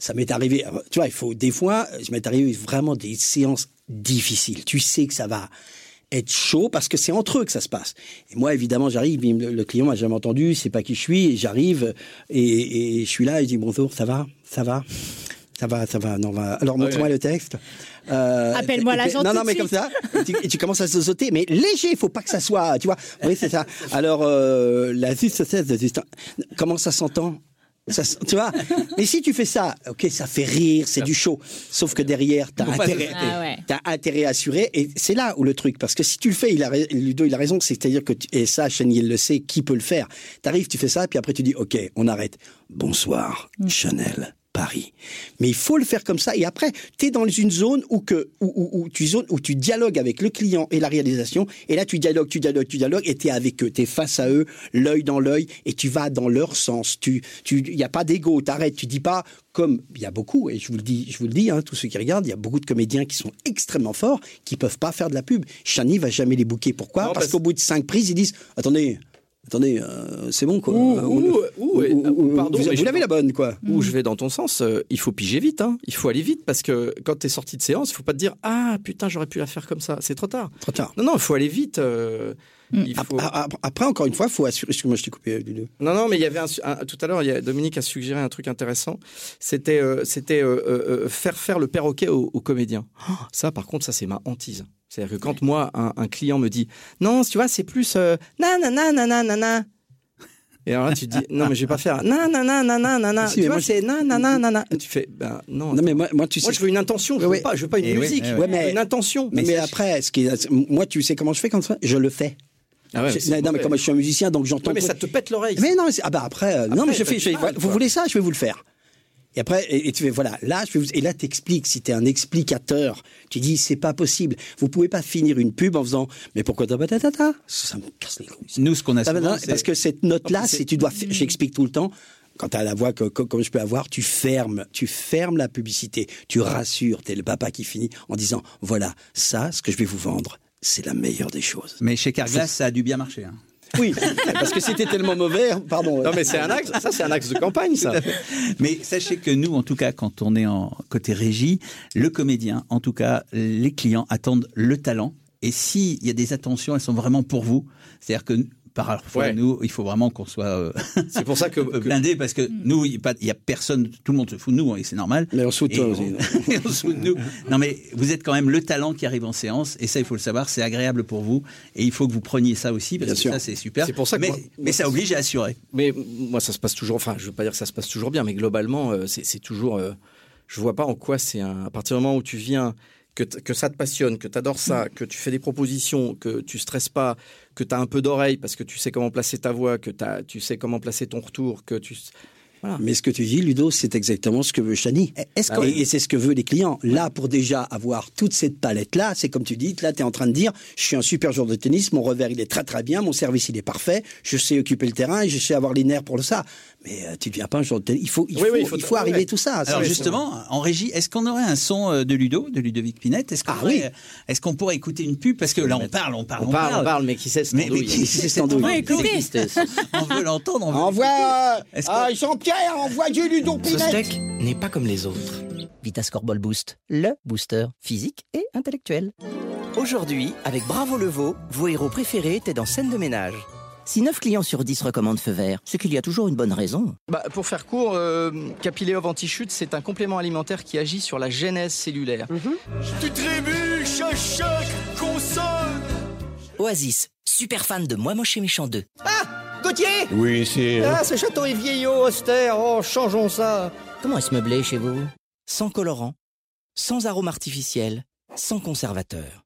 Ça m'est arrivé, tu vois, il faut des fois, je m'est arrivé vraiment des séances difficiles. Tu sais que ça va être chaud parce que c'est entre eux que ça se passe. Et moi, évidemment, j'arrive, le client m'a jamais entendu, c'est pas qui je suis, et j'arrive et, et je suis là, et je dis bonjour, ça va, ça va. Ça va, ça va, non, va. Alors, montre-moi le texte. Euh, Appelle-moi et- l'agent Non, non, mais comme suite. ça, et tu, et tu commences à se sauter, mais léger, il faut pas que ça soit, tu vois. Oui, c'est ça. Alors, euh, la juste comment ça s'entend? Ça, tu vois? Mais si tu fais ça, ok, ça fait rire, c'est du show. Sauf que derrière, t'as intérêt, Ah ouais. intérêt assuré. Et c'est là où le truc, parce que si tu le fais, il a, Ludo, il a raison, c'est-à-dire que, tu- et ça, Chaniel le sait, qui peut le faire? T'arrives, tu fais ça, puis après tu dis, ok, on arrête. Bonsoir, Chanel. Paris. Mais il faut le faire comme ça. Et après, tu es dans une zone où, que, où, où, où tu, où tu dialogues avec le client et la réalisation. Et là, tu dialogues, tu dialogues, tu dialogues, et tu es avec eux. Tu es face à eux, l'œil dans l'œil, et tu vas dans leur sens. Il tu, n'y a pas d'ego, t'arrêtes. Tu dis pas, comme il y a beaucoup, et je vous le dis, je vous le dis, hein, tous ceux qui regardent, il y a beaucoup de comédiens qui sont extrêmement forts, qui peuvent pas faire de la pub. Chani va jamais les bouquer. Pourquoi? Non, Parce parce- qu'au bout de cinq prises, ils disent, attendez, attendez, euh, c'est bon, quoi. Ouh, Euh, ou- pardon, vous, vous l'avez la bonne, quoi. où je vais dans ton sens, euh, il faut piger vite. Hein. Il faut aller vite parce que quand tu es sorti de séance, il faut pas te dire Ah putain, j'aurais pu la faire comme ça. C'est trop tard. Trop tard. Non, non, il faut aller vite. euh, il faut... Ap- ap- Après, encore une fois, il faut assurer. Excuse-moi, je t'ai coupé. Non, non, mais il y avait un, tout à l'heure, Dominique a suggéré un truc intéressant. C'était c'était faire faire le perroquet aux, aux comédiens. Oh, ça, par contre, ça c'est ma hantise. C'est-à-dire que quand moi, un, un client me dit Non, tu vois, c'est plus euh, nanana, nanana, nanana. Et alors là, tu te dis Non, mais je vais pas faire nanana, nanana, nanana. Si, Tu mais vois, moi, c'est nanana, nanana. Et tu fais Ben non. Non, mais moi, moi, tu sais. Moi, je veux une intention. Je veux Ouais, pas, je veux pas une Eh oui, musique. eh oui. veux Ouais, mais- une intention. mais, mais après, ce qui est- moi, tu sais comment je fais quand ça Je le fais. Ah ouais, c'est non, mais comme je suis un musicien, donc j'entends. Ouais, mais ça te pète l'oreille. Mais non, mais ah bah après, euh, non, Après, mais je fais. je fais- vous voulez ça Je vais vous le faire. Et après, et, et tu fais voilà, là, je vais vous, et là, t'expliques. Si t'es un explicateur, tu dis c'est pas possible. Vous pouvez pas finir une pub en faisant mais pourquoi ta ta ta ta Ça me casse les couilles. Nous, ce qu'on a souvent, parce que cette note-là, si tu dois, j'explique tout le temps. Quand tu as la voix que, que- comme je peux avoir, tu fermes, tu fermes la publicité, tu rassures, t'es le papa qui finit en disant voilà, ça, ce que je vais vous vendre, c'est la meilleure des choses. Mais chez Carglass, ça a dû bien marcher. hein. Oui, parce que c'était tellement mauvais, pardon. Non, mais c'est un axe. Ça, c'est un axe de campagne, ça. Mais sachez que nous, en tout cas, quand on est en côté régie, le comédien, en tout cas, les clients attendent le talent. Et s'il y a des attentions, elles sont vraiment pour vous. C'est-à-dire que parfois, Ouais. nous, il faut vraiment qu'on soit euh, C'est pour ça que, que- blindé parce que nous, il n'y a, personne, tout le monde se fout de nous, et c'est normal. Mais on se fout de on- on se fout de nous. Non, mais vous êtes quand même le talent qui arrive en séance, et ça, il faut le savoir, c'est agréable pour vous, et il faut que vous preniez ça aussi, parce Bien que sûr. ça, c'est super. C'est pour ça que mais, moi- mais moi, ça oblige à assurer. Mais moi, ça se passe toujours. Enfin, je veux pas dire que ça se passe toujours bien, mais globalement, euh, c'est c'est toujours. euh, je vois pas en quoi c'est un. À partir du moment où tu viens, que, que ça te passionne, que tu adores ça, que tu fais des propositions, que tu stresses pas, que tu as un peu d'oreille parce que tu sais comment placer ta voix, que t'as- tu sais comment placer ton retour, que tu. Mais ce que tu dis, Ludo, c'est exactement ce que veut Chani. Est-ce Et, et c'est ce que veulent les clients. Là, pour déjà avoir toute cette palette-là, c'est comme tu dis, là, tu es en train de dire, je suis un super joueur de tennis, mon revers, il est très très bien, mon service, il est parfait, je sais occuper le terrain et je sais avoir les nerfs pour le ça. Mais euh, tu deviens pas un joueur de. Il faut, il Oui, faut, oui, il faut- il faut ouais, arriver ouais. tout ça. Alors justement, en régie, est-ce qu'on aurait un son euh, de Ludo, de Ludovic Pinette? Est-ce qu'on Ah aurait- oui. Est-ce qu'on pourrait écouter une pub? Parce que là, on parle, on parle, On parle, on parle, mais qui sait ce Mais, mais qui andouille écoutez. On veut l'entendre. on veut Envoie, Est-ce ah, Jean-Pierre, envoie du Ludo Ce Pinette. steak n'est pas comme les autres. Ball Boost, le booster physique et intellectuel. Aujourd'hui, avec Bravo Leveau, vos héros préférés étaient dans scène de ménage. Si 9 clients sur 10 recommandent feu vert, c'est qu'il y a toujours une bonne raison. Bah, pour faire court, euh, Capiléov Anti-Chute, c'est un complément alimentaire qui agit sur la genèse cellulaire. Tu trébuches à chaque console Oasis, super fan de Moi Moche et Méchant 2. Gauthier Oui, c'est... Ah, ce château est vieillot, austère. Oh, changeons ça. Comment est-ce meublé chez vous? Sans colorant, sans arôme artificiel, sans conservateur.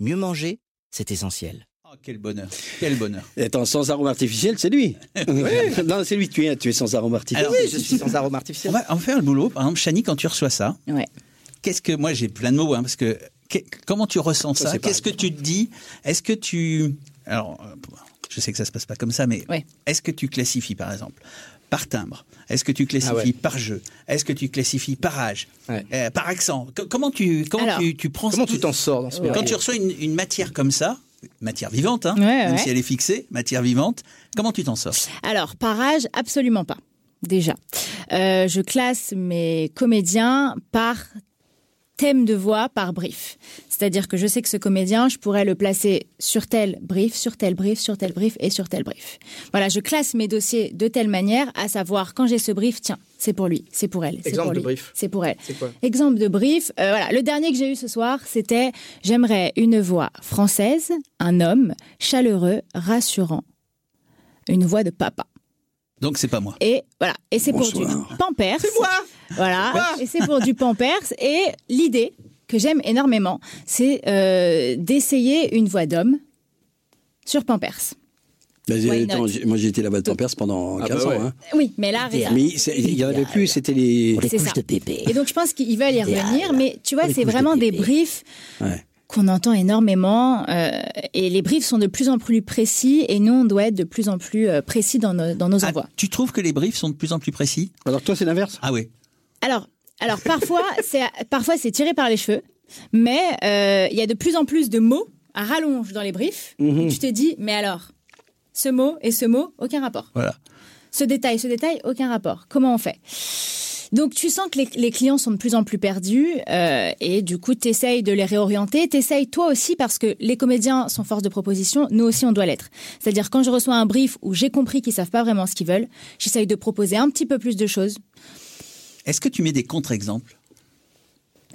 Mieux manger, c'est essentiel. Quel bonheur, quel bonheur. Attends, sans arôme artificiel, c'est lui. non, c'est lui, tu es, tu es sans arôme artificiel. Alors, Oui, je suis sans arôme artificiel. On va, va faire le boulot. Par exemple, Chani, quand tu reçois ça, Ouais. qu'est-ce que moi j'ai plein de mots hein, parce que que- comment tu ressens Ça, Qu'est-ce que tu te dis? Est-ce que tu alors je sais que ça se passe pas comme ça, mais Ouais. est-ce que tu classifies par exemple par timbre? Est-ce que tu classifies Ah ouais. par jeu? Est-ce que tu classifies par âge? Ouais. Euh, Par accent? Co- Comment tu comment Alors, tu, tu prends Comment tu t'en sors dans ce quand tu reçois une, une matière comme ça, matière vivante, hein, Ouais, même ouais. si elle est fixée, matière vivante, comment tu t'en sors? Alors, par âge, absolument pas. Déjà. Euh, je classe mes comédiens par thème de voix, par brief. C'est-à-dire que je sais que ce comédien, je pourrais le placer sur tel brief, sur tel brief, sur tel brief et sur tel brief. Voilà, je classe mes dossiers de telle manière, à savoir, quand j'ai ce brief, tiens, c'est pour lui, c'est pour elle, c'est Exemple pour de lui, brief. c'est pour elle. Quoi? Exemple de brief, euh, voilà, le dernier que j'ai eu ce soir, c'était j'aimerais une voix française, un homme chaleureux, rassurant, une voix de papa. Donc c'est pas moi. Et voilà, et c'est pour du. Pampers. C'est moi. Voilà, et c'est pour du Pampers. Et l'idée que j'aime énormément, c'est euh, d'essayer une voix d'homme sur Pampers. Bah, attends, moi, j'ai été là-bas de Pampers pendant Ah 15 bah ouais. ans. hein. Oui, mais là. Mais c'est- il y en avait plus, c'était les. Les couches ça. de bébé. Et donc je pense qu'ils veulent y revenir, mais tu vois, c'est vraiment des briefs Ouais. Qu'on entend énormément, euh, et les briefs sont de plus en plus précis, et nous, on doit être de plus en plus euh, précis dans nos, dans nos Ah, envois. tu trouves que les briefs sont de plus en plus précis? Alors toi, c'est l'inverse Ah oui. Alors, alors parfois, c'est parfois c'est tiré par les cheveux, mais euh, il y a de plus en plus de mots à rallonge dans les briefs. Mhm. Tu te dis, mais alors, ce mot et ce mot, aucun rapport. Voilà. Ce détail, ce détail, aucun rapport. Comment on fait? Donc tu sens que les, les clients sont de plus en plus perdus euh, et du coup tu essayes de les réorienter, tu essayes toi aussi parce que les comédiens sont force de proposition, nous aussi on doit l'être. C'est-à-dire quand je reçois un brief où j'ai compris qu'ils savent pas vraiment ce qu'ils veulent, j'essaye de proposer un petit peu plus de choses. Est-ce que tu mets des contre-exemples?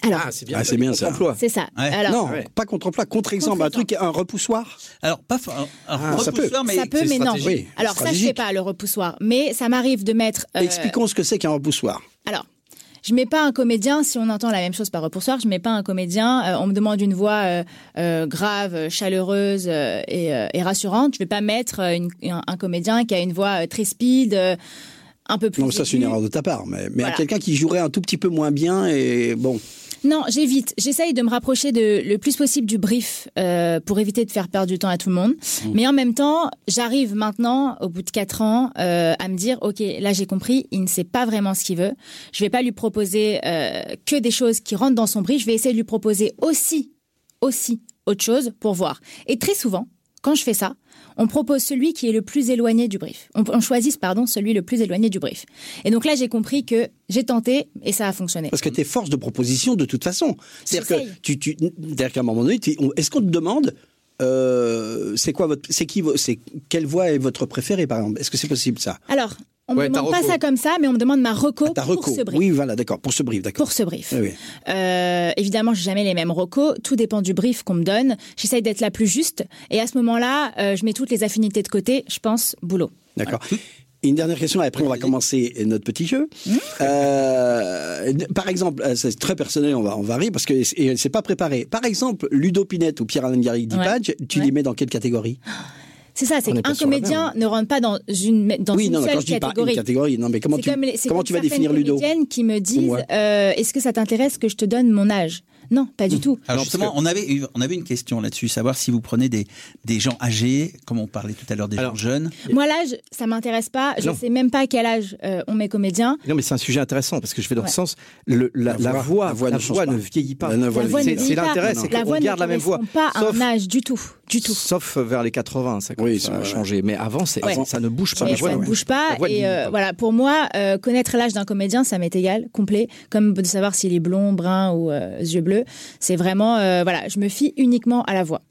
Alors, Ah, c'est bien. Ah, c'est bien ça. Emploi. c'est ça. Ouais. Alors, non, ouais. pas contre-emploi, contre-exemple, un truc, un repoussoir? Alors pas alors, Ah, ça repoussoir, mais ça peut, c'est mais non. Oui, Alors ça, je stratégique. fais pas le repoussoir, mais ça m'arrive de mettre. euh, Expliquons ce que c'est qu'un repoussoir. Alors, je mets pas un comédien. Si on entend la même chose par repoussoir, je mets pas un comédien. euh, on me demande une voix euh, euh, grave, chaleureuse et, et rassurante. Je vais pas mettre une- un, un comédien qui a une voix très speed, un peu plus. Non, ça c'est une erreur de ta part. Mais, mais à quelqu'un qui jouerait un tout petit peu moins bien et bon. Non, j'évite. J'essaye de me rapprocher de, le plus possible du brief euh, pour éviter de faire perdre du temps à tout le monde. Mmh. Mais en même temps, j'arrive maintenant, au bout de quatre ans, euh, à me dire, ok, là j'ai compris, il ne sait pas vraiment ce qu'il veut. Je vais pas lui proposer euh, que des choses qui rentrent dans son brief. Je vais essayer de lui proposer aussi, aussi autre chose pour voir. Et très souvent, quand je fais ça, on propose celui qui est le plus éloigné du brief. On, on choisit, pardon, celui le plus éloigné du brief. Et donc là, j'ai compris que j'ai tenté et ça a fonctionné. Parce que tu es force de proposition de toute façon. C'est-à-dire que J'essaye. tu, tu, qu'à un moment donné, est-ce qu'on te demande euh, c'est quoi votre, c'est qui, c'est quelle voix est votre préférée par exemple? Est-ce que c'est possible ça? Alors, on Ouais, me demande pas ça comme ça, mais on me demande ma reco Ta pour reco. ce brief. Oui, voilà, d'accord, pour ce brief, d'accord. Pour ce brief. Oui, oui. Euh, évidemment, j'ai jamais les mêmes recos. Tout dépend du brief qu'on me donne. J'essaye d'être la plus juste. Et à ce moment-là, euh, je mets toutes les affinités de côté. Je pense boulot. D'accord. Une dernière question, et après on va commencer notre petit jeu. Mmh. Euh, par exemple, euh, c'est très personnel, on va, on va rire parce que c'est pas préparé. Par exemple, Ludo Pinette ou Pierre-Alain Garry-Dipage, tu Ouais. les mets dans quelle catégorie? C'est ça, c'est qu'un comédien ne rentre pas dans une, dans Oui, une non, non, seule quand je dis pas une catégorie. catégorie, non, mais comment tu, comme comment comme tu vas définir Ludo? comédiennes qui me disent euh, est-ce que ça t'intéresse que je te donne mon âge? Non, pas du tout. Alors Non, justement, on avait eu- on avait une question là-dessus, savoir si vous prenez des des gens âgés, comme on parlait tout à l'heure des Alors, gens jeunes. Moi, l'âge, ça m'intéresse pas. Je Non. sais même pas à quel âge euh, ont mes comédiens. Non, mais c'est un sujet intéressant parce que je vais dans Ouais. le sens. Le, la, La la voix- voix, la voix ne voix pas. ne vieillit pas. La voix ne C'est- vieillit c'est l'intérêt, c'est La qu'on voix garde ne la même voix. pas Sauf- un âge du tout, du tout. Sauf vers les 80, ça, Oui, ça c'est a changé. Mais avant, c'est, Ouais. ça ne bouge pas. Mais La voix ça ne ne- bouge pas. ne Et euh, pas. voilà, pour moi, euh, connaître l'âge d'un comédien, ça m'est égal, complet. Comme de savoir s'il est blond, brun ou euh, yeux bleus. C'est vraiment, euh, voilà, je me fie uniquement à la voix.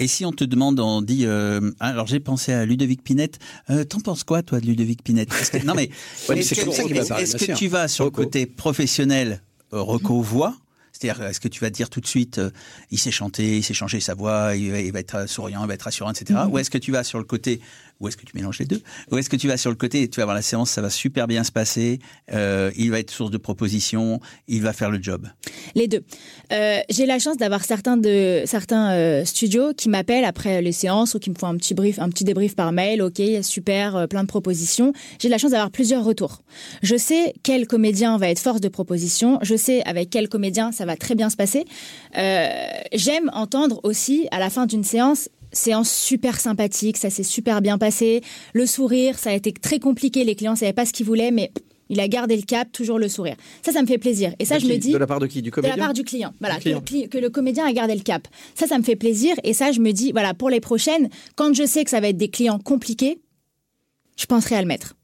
Et si on te demande, on dit, euh, alors j'ai pensé à Ludovic Pinette. Euh, T'en penses quoi, toi, de Ludovic Pinette que- Non mais, Ouais, mais est-ce que, tu vas sur le côté professionnel, euh, Reco voix? C'est-à-dire, est-ce que tu vas dire tout de suite, euh, il sait chanter, il sait changer sa voix, il va, il va être souriant, il va être rassurant, etc. Ou est-ce que tu vas sur le côté, ou est-ce que tu mélanges les deux Ou est-ce que tu vas sur le côté, tu vas voir la séance, ça va super bien se passer, euh, il va être source de propositions, il va faire le job. Les deux. Euh, j'ai la chance d'avoir certains de certains euh, studios qui m'appellent après les séances ou qui me font un petit brief, un petit débrief par mail. Ok, super, plein de propositions. J'ai la chance d'avoir plusieurs retours. Je sais quel comédien va être force de proposition. Je sais avec quel comédien ça va très bien se passer. J'aime entendre aussi à la fin d'une séance. Séance super sympathique, ça s'est super bien passé. Le sourire, ça a été très compliqué. Les clients savaient pas ce qu'ils voulaient, mais il a gardé le cap, toujours le sourire. Ça, ça me fait plaisir. Et ça, De je me dis De la part de qui? Du de comédien? la part du client. Voilà, Du client. que le comédien a gardé le cap. Ça, ça me fait plaisir. Et ça, je me dis, voilà, pour les prochaines, quand je sais que ça va être des clients compliqués, je penserai à le mettre.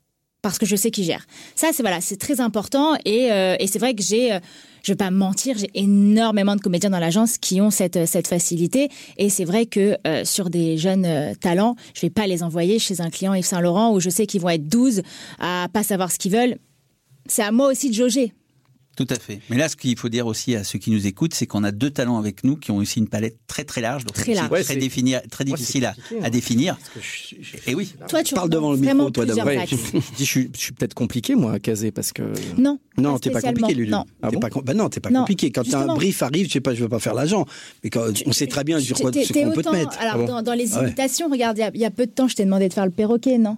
Parce que je sais qui gère. Ça, c'est voilà, c'est très important. Et, euh, et c'est vrai que j'ai, euh, je vais pas mentir, j'ai énormément de comédiens dans l'agence qui ont cette, euh, cette facilité. Et c'est vrai que euh, sur des jeunes euh, talents, je vais pas les envoyer chez un client Yves Saint Laurent où je sais qu'ils vont être 12 à pas savoir ce qu'ils veulent. C'est à moi aussi de jauger. Tout à fait. Mais là, ce qu'il faut dire aussi à ceux qui nous écoutent, c'est qu'on a deux talents avec nous qui ont aussi une palette très très large, donc Très large. Ouais, très, définir, difficile à, hein. définir. Parce que je- je- Et oui. Toi, tu Parle devant le micro, toi, d'abord. Je, je dis, je suis, peut-être compliqué, moi, à caser, parce que. Non. Non, t'es pas compliqué, Lulu. Non. Ah T'es bon pas, bah non, t'es pas Non, compliqué. Quand un brief arrive, je sais pas, je veux pas faire l'agent, mais quand on sait très bien sur quoi qu'on peut te mettre. Alors, Ah bon dans, dans les Ah ouais. imitations, regarde, il y a- il y, a peu de temps, je t'ai demandé de faire le perroquet, non?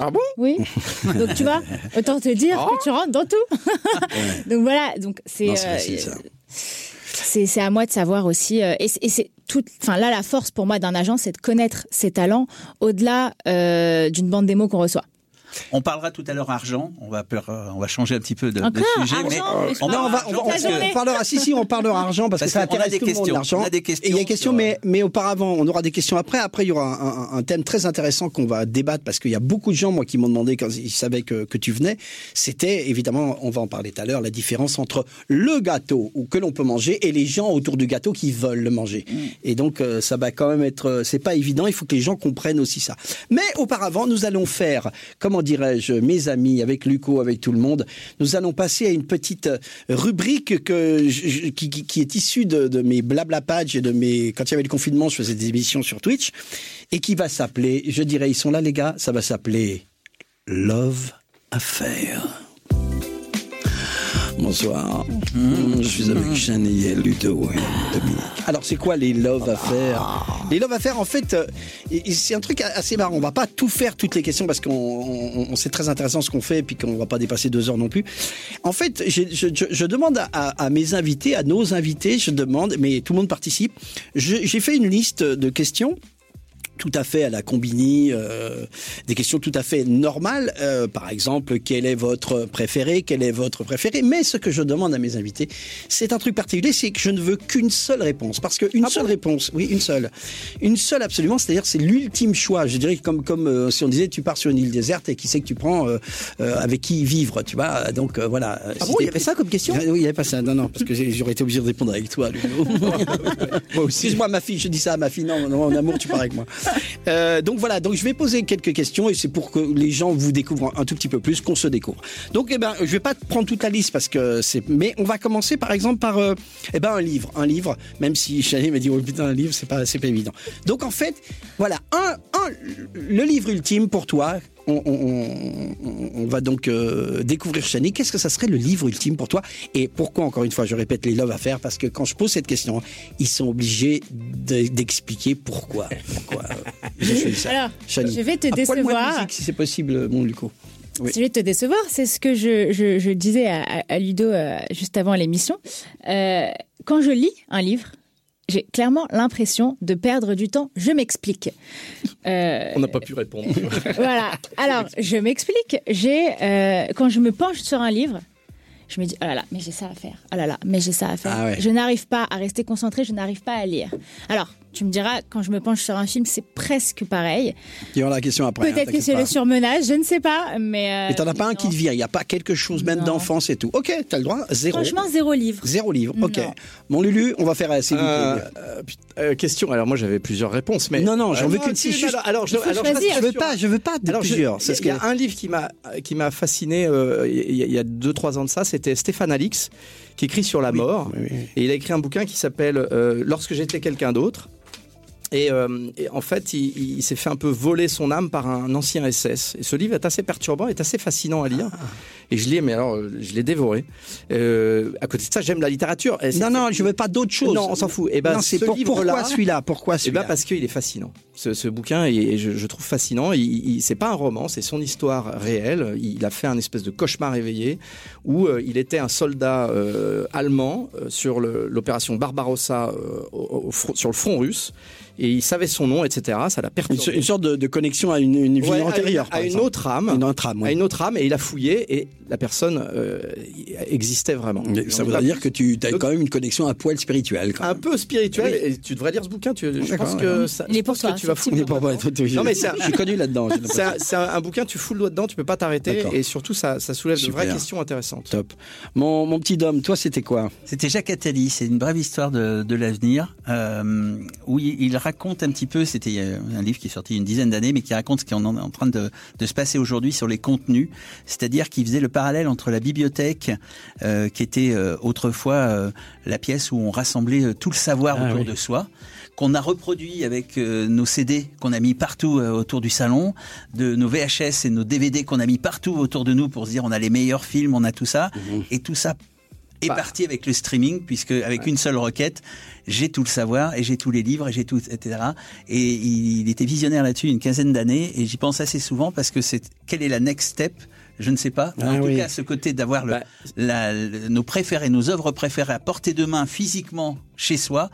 Ah bon? Oui. donc, tu vois, autant te dire Ah. que tu rentres dans tout. donc, voilà. Donc, c'est. Non, c'est euh, c'est c'est à moi de savoir aussi euh, et, c'est- et c'est tout enfin là la force pour moi d'un agent c'est de connaître ses talents au-delà euh, d'une bande démo qu'on reçoit On parlera tout à l'heure argent. On va, peur- euh, on va changer un petit peu de, sujet, argent, mais mais je on, Non, on va, on, on- que- parlera. Si, si, on parlera argent parce, Parce que ça intéresse des tout le monde questions. l'argent. On a des questions Et il y a des questions, sur, mais mais auparavant, on aura des questions après. Après, il y aura un, un- un thème très intéressant qu'on va débattre parce qu'il y a beaucoup de gens, moi, qui m'ont demandé quand ils savaient que, que tu venais. C'était évidemment, on va en parler tout à l'heure, la différence entre le gâteau ou que l'on peut manger et les gens autour du gâteau qui veulent le manger. Et donc, euh, ça va quand même être, euh, c'est pas évident. Il faut que les gens comprennent aussi ça. Mais auparavant, nous allons faire, comment dirais-je, mes amis, avec Luco, avec tout le monde, nous allons passer à une petite euh, rubrique qui, est issue de, de mes blabla pages et de mes, quand il y avait le confinement, je faisais des émissions sur Twitch et qui va s'appeler, je dirais, ils sont là les gars, ça va s'appeler Love Affair. Bonsoir. Mmh, Je suis avec Chani et Ludo et Dominique. Alors, c'est quoi les love affaires? Les love affaires, en fait, euh, c'est un truc assez marrant. On va pas tout faire toutes les questions parce qu'on on, on- c'est très intéressant ce qu'on fait et puis qu'on va pas dépasser deux heures non plus. En fait, je, je- je demande à, à- à mes invités, à nos invités, je demande, mais tout le monde participe. J'ai fait une liste de questions tout à fait à la combini, euh, des questions tout à fait normales. Euh, par exemple, quel est votre préféré Quel est votre préféré? Mais ce que je demande à mes invités, c'est un truc particulier, c'est que je ne veux qu'une seule réponse. Parce qu'une seule réponse, oui, une seule. Une seule absolument, c'est-à-dire c'est l'ultime choix. Je dirais comme, comme euh, si on disait tu pars sur une île déserte et qui c'est que tu prends euh, euh, avec qui vivre, tu vois? Donc euh, voilà. Ah bon, il y avait ça comme question? Oui, il n'y avait pas ça. Non, non, parce que j'aurais été obligé de répondre avec toi. Moi aussi. Excuse-moi, ma fille, je dis ça à ma fille. Non, non, en amour, tu pars avec moi. Euh, donc voilà, donc je vais poser quelques questions et c'est pour que les gens vous découvrent un tout petit peu plus, qu'on se découvre. Donc, eh ben, je vais pas prendre toute la liste parce que c'est, mais on va commencer par exemple par, euh, eh ben, un livre, un livre. Même si Chani m'a dit, oh putain, un livre, c'est pas, c'est pas évident. Donc en fait, voilà, un, un, le livre ultime pour toi. On, on- on- on va donc euh, découvrir Chani. Qu'est-ce que ça serait le livre ultime pour toi Et pourquoi, encore une fois, je répète les love à faire? Parce que quand je pose cette question, ils sont obligés de- d'expliquer pourquoi. pourquoi euh, ça. Alors, Chani. je vais te moins de décevoir. musique, si c'est possible, mon Luco. Oui. Je vais te décevoir, c'est ce que je, je, je disais à, à- à Ludo euh, juste avant l'émission. Euh, quand je lis un livre, j'ai clairement l'impression de perdre du temps. Je m'explique. Euh, On n'a pas pu répondre. voilà. Alors, je m'explique. J'ai euh, quand je me penche sur un livre, je me dis oh là là, mais j'ai ça à faire. Oh là là, mais j'ai ça à faire. Ah ouais. Je n'arrive pas à rester concentré. Je n'arrive pas à lire. Alors, tu me diras, quand je me penche sur un film, c'est presque pareil. Il y aura la question après. hein, Peut-être que c'est le surmenage, je ne sais pas, mais. euh, t'en as pas un qui te vire. Il n'y a pas quelque chose même d'enfance et tout. Ok, t'as le droit. Zéro. Franchement, zéro livre. Zéro livre. Ok. Non. Mon Lulu, on va faire assez vite. Euh, euh, euh, question. Alors moi j'avais plusieurs réponses, mais Non, non, j'en Euh, veux qu'une. si, alors, alors, je, alors, Je veux pas, je veux pas de Alors, je- plusieurs. il y, y a un livre qui m'a qui m'a fasciné euh, il y, a- il y a deux trois ans de ça. C'était Stéphane Alix qui écrit sur la mort Oui, oui. et il a écrit un bouquin qui s'appelle euh, Lorsque j'étais quelqu'un d'autre. Et, euh, et en fait, il, il s'est fait un peu voler son âme par un ancien SS. Et ce livre est assez perturbant, est assez fascinant à lire. Et je l'ai, mais alors, je l'ai dévoré. Euh, à côté de ça, j'aime la littérature. Et Non, non, je veux pas d'autre chose. Non, on s'en fout. Eh ben, non, ce pour, livre-là- pourquoi celui-là? Pourquoi Eh celui-là? ben parce qu'il est fascinant. Ce, ce bouquin, et, et je, je trouve fascinant. Il, il- c'est pas un roman, c'est son histoire réelle. Il a fait un espèce de cauchemar éveillé où euh, il était un soldat allemand sur l'opération Barbarossa au- au front- sur le front russe. Et il savait son nom, etc. Ça l'a une, perturbé. une sorte de, de connexion à une, une vie Ouais, à antérieure. une- par à une autre âme. Une autre âme. oui. À une autre âme, et il a fouillé, et la personne euh, existait vraiment. Mais Ça voudrait dire que tu as Donc- quand même une connexion à poil spirituel. quand un peu spirituel, et tu devrais lire ce bouquin. Tu, je pense que ça, Il est je pour pense toi, que tu vas foutre pour doigt moi, Non, mais un- je suis connu là-dedans. C'est un, bouquin, tu fous le doigt dedans, tu peux pas t'arrêter, et surtout ça, ça soulève de vraies questions intéressantes. Top. Mon, mon petit Dom, toi, c'était quoi? C'était Jacques Attali, c'est une brève histoire de, de l'avenir, euh, où il, il raconte un petit peu, c'était euh, un livre qui est sorti une dizaine d'années, mais qui raconte ce qui est en, en train de, de se passer aujourd'hui sur les contenus, c'est-à-dire qu'il faisait le parallèle entre la bibliothèque, euh, qui était euh, autrefois euh, la pièce où on rassemblait tout le savoir Ah autour oui. de soi, qu'on a reproduit avec euh, nos CD qu'on a mis partout autour du salon, de nos VHS et nos DVD qu'on a mis partout autour de nous pour se dire on a les meilleurs films, on a tout ça, et tout ça est Bah. parti avec le streaming, puisque avec une seule requête, j'ai tout le savoir et j'ai tous les livres et j'ai tout, etc. Et il était visionnaire là-dessus une quinzaine d'années et j'y pense assez souvent parce que c'est quelle est la next step? Je ne sais pas. Ah en tout oui. cas, ce côté d'avoir Bah. nos préférés, nos œuvres préférées à portée de main physiquement chez soi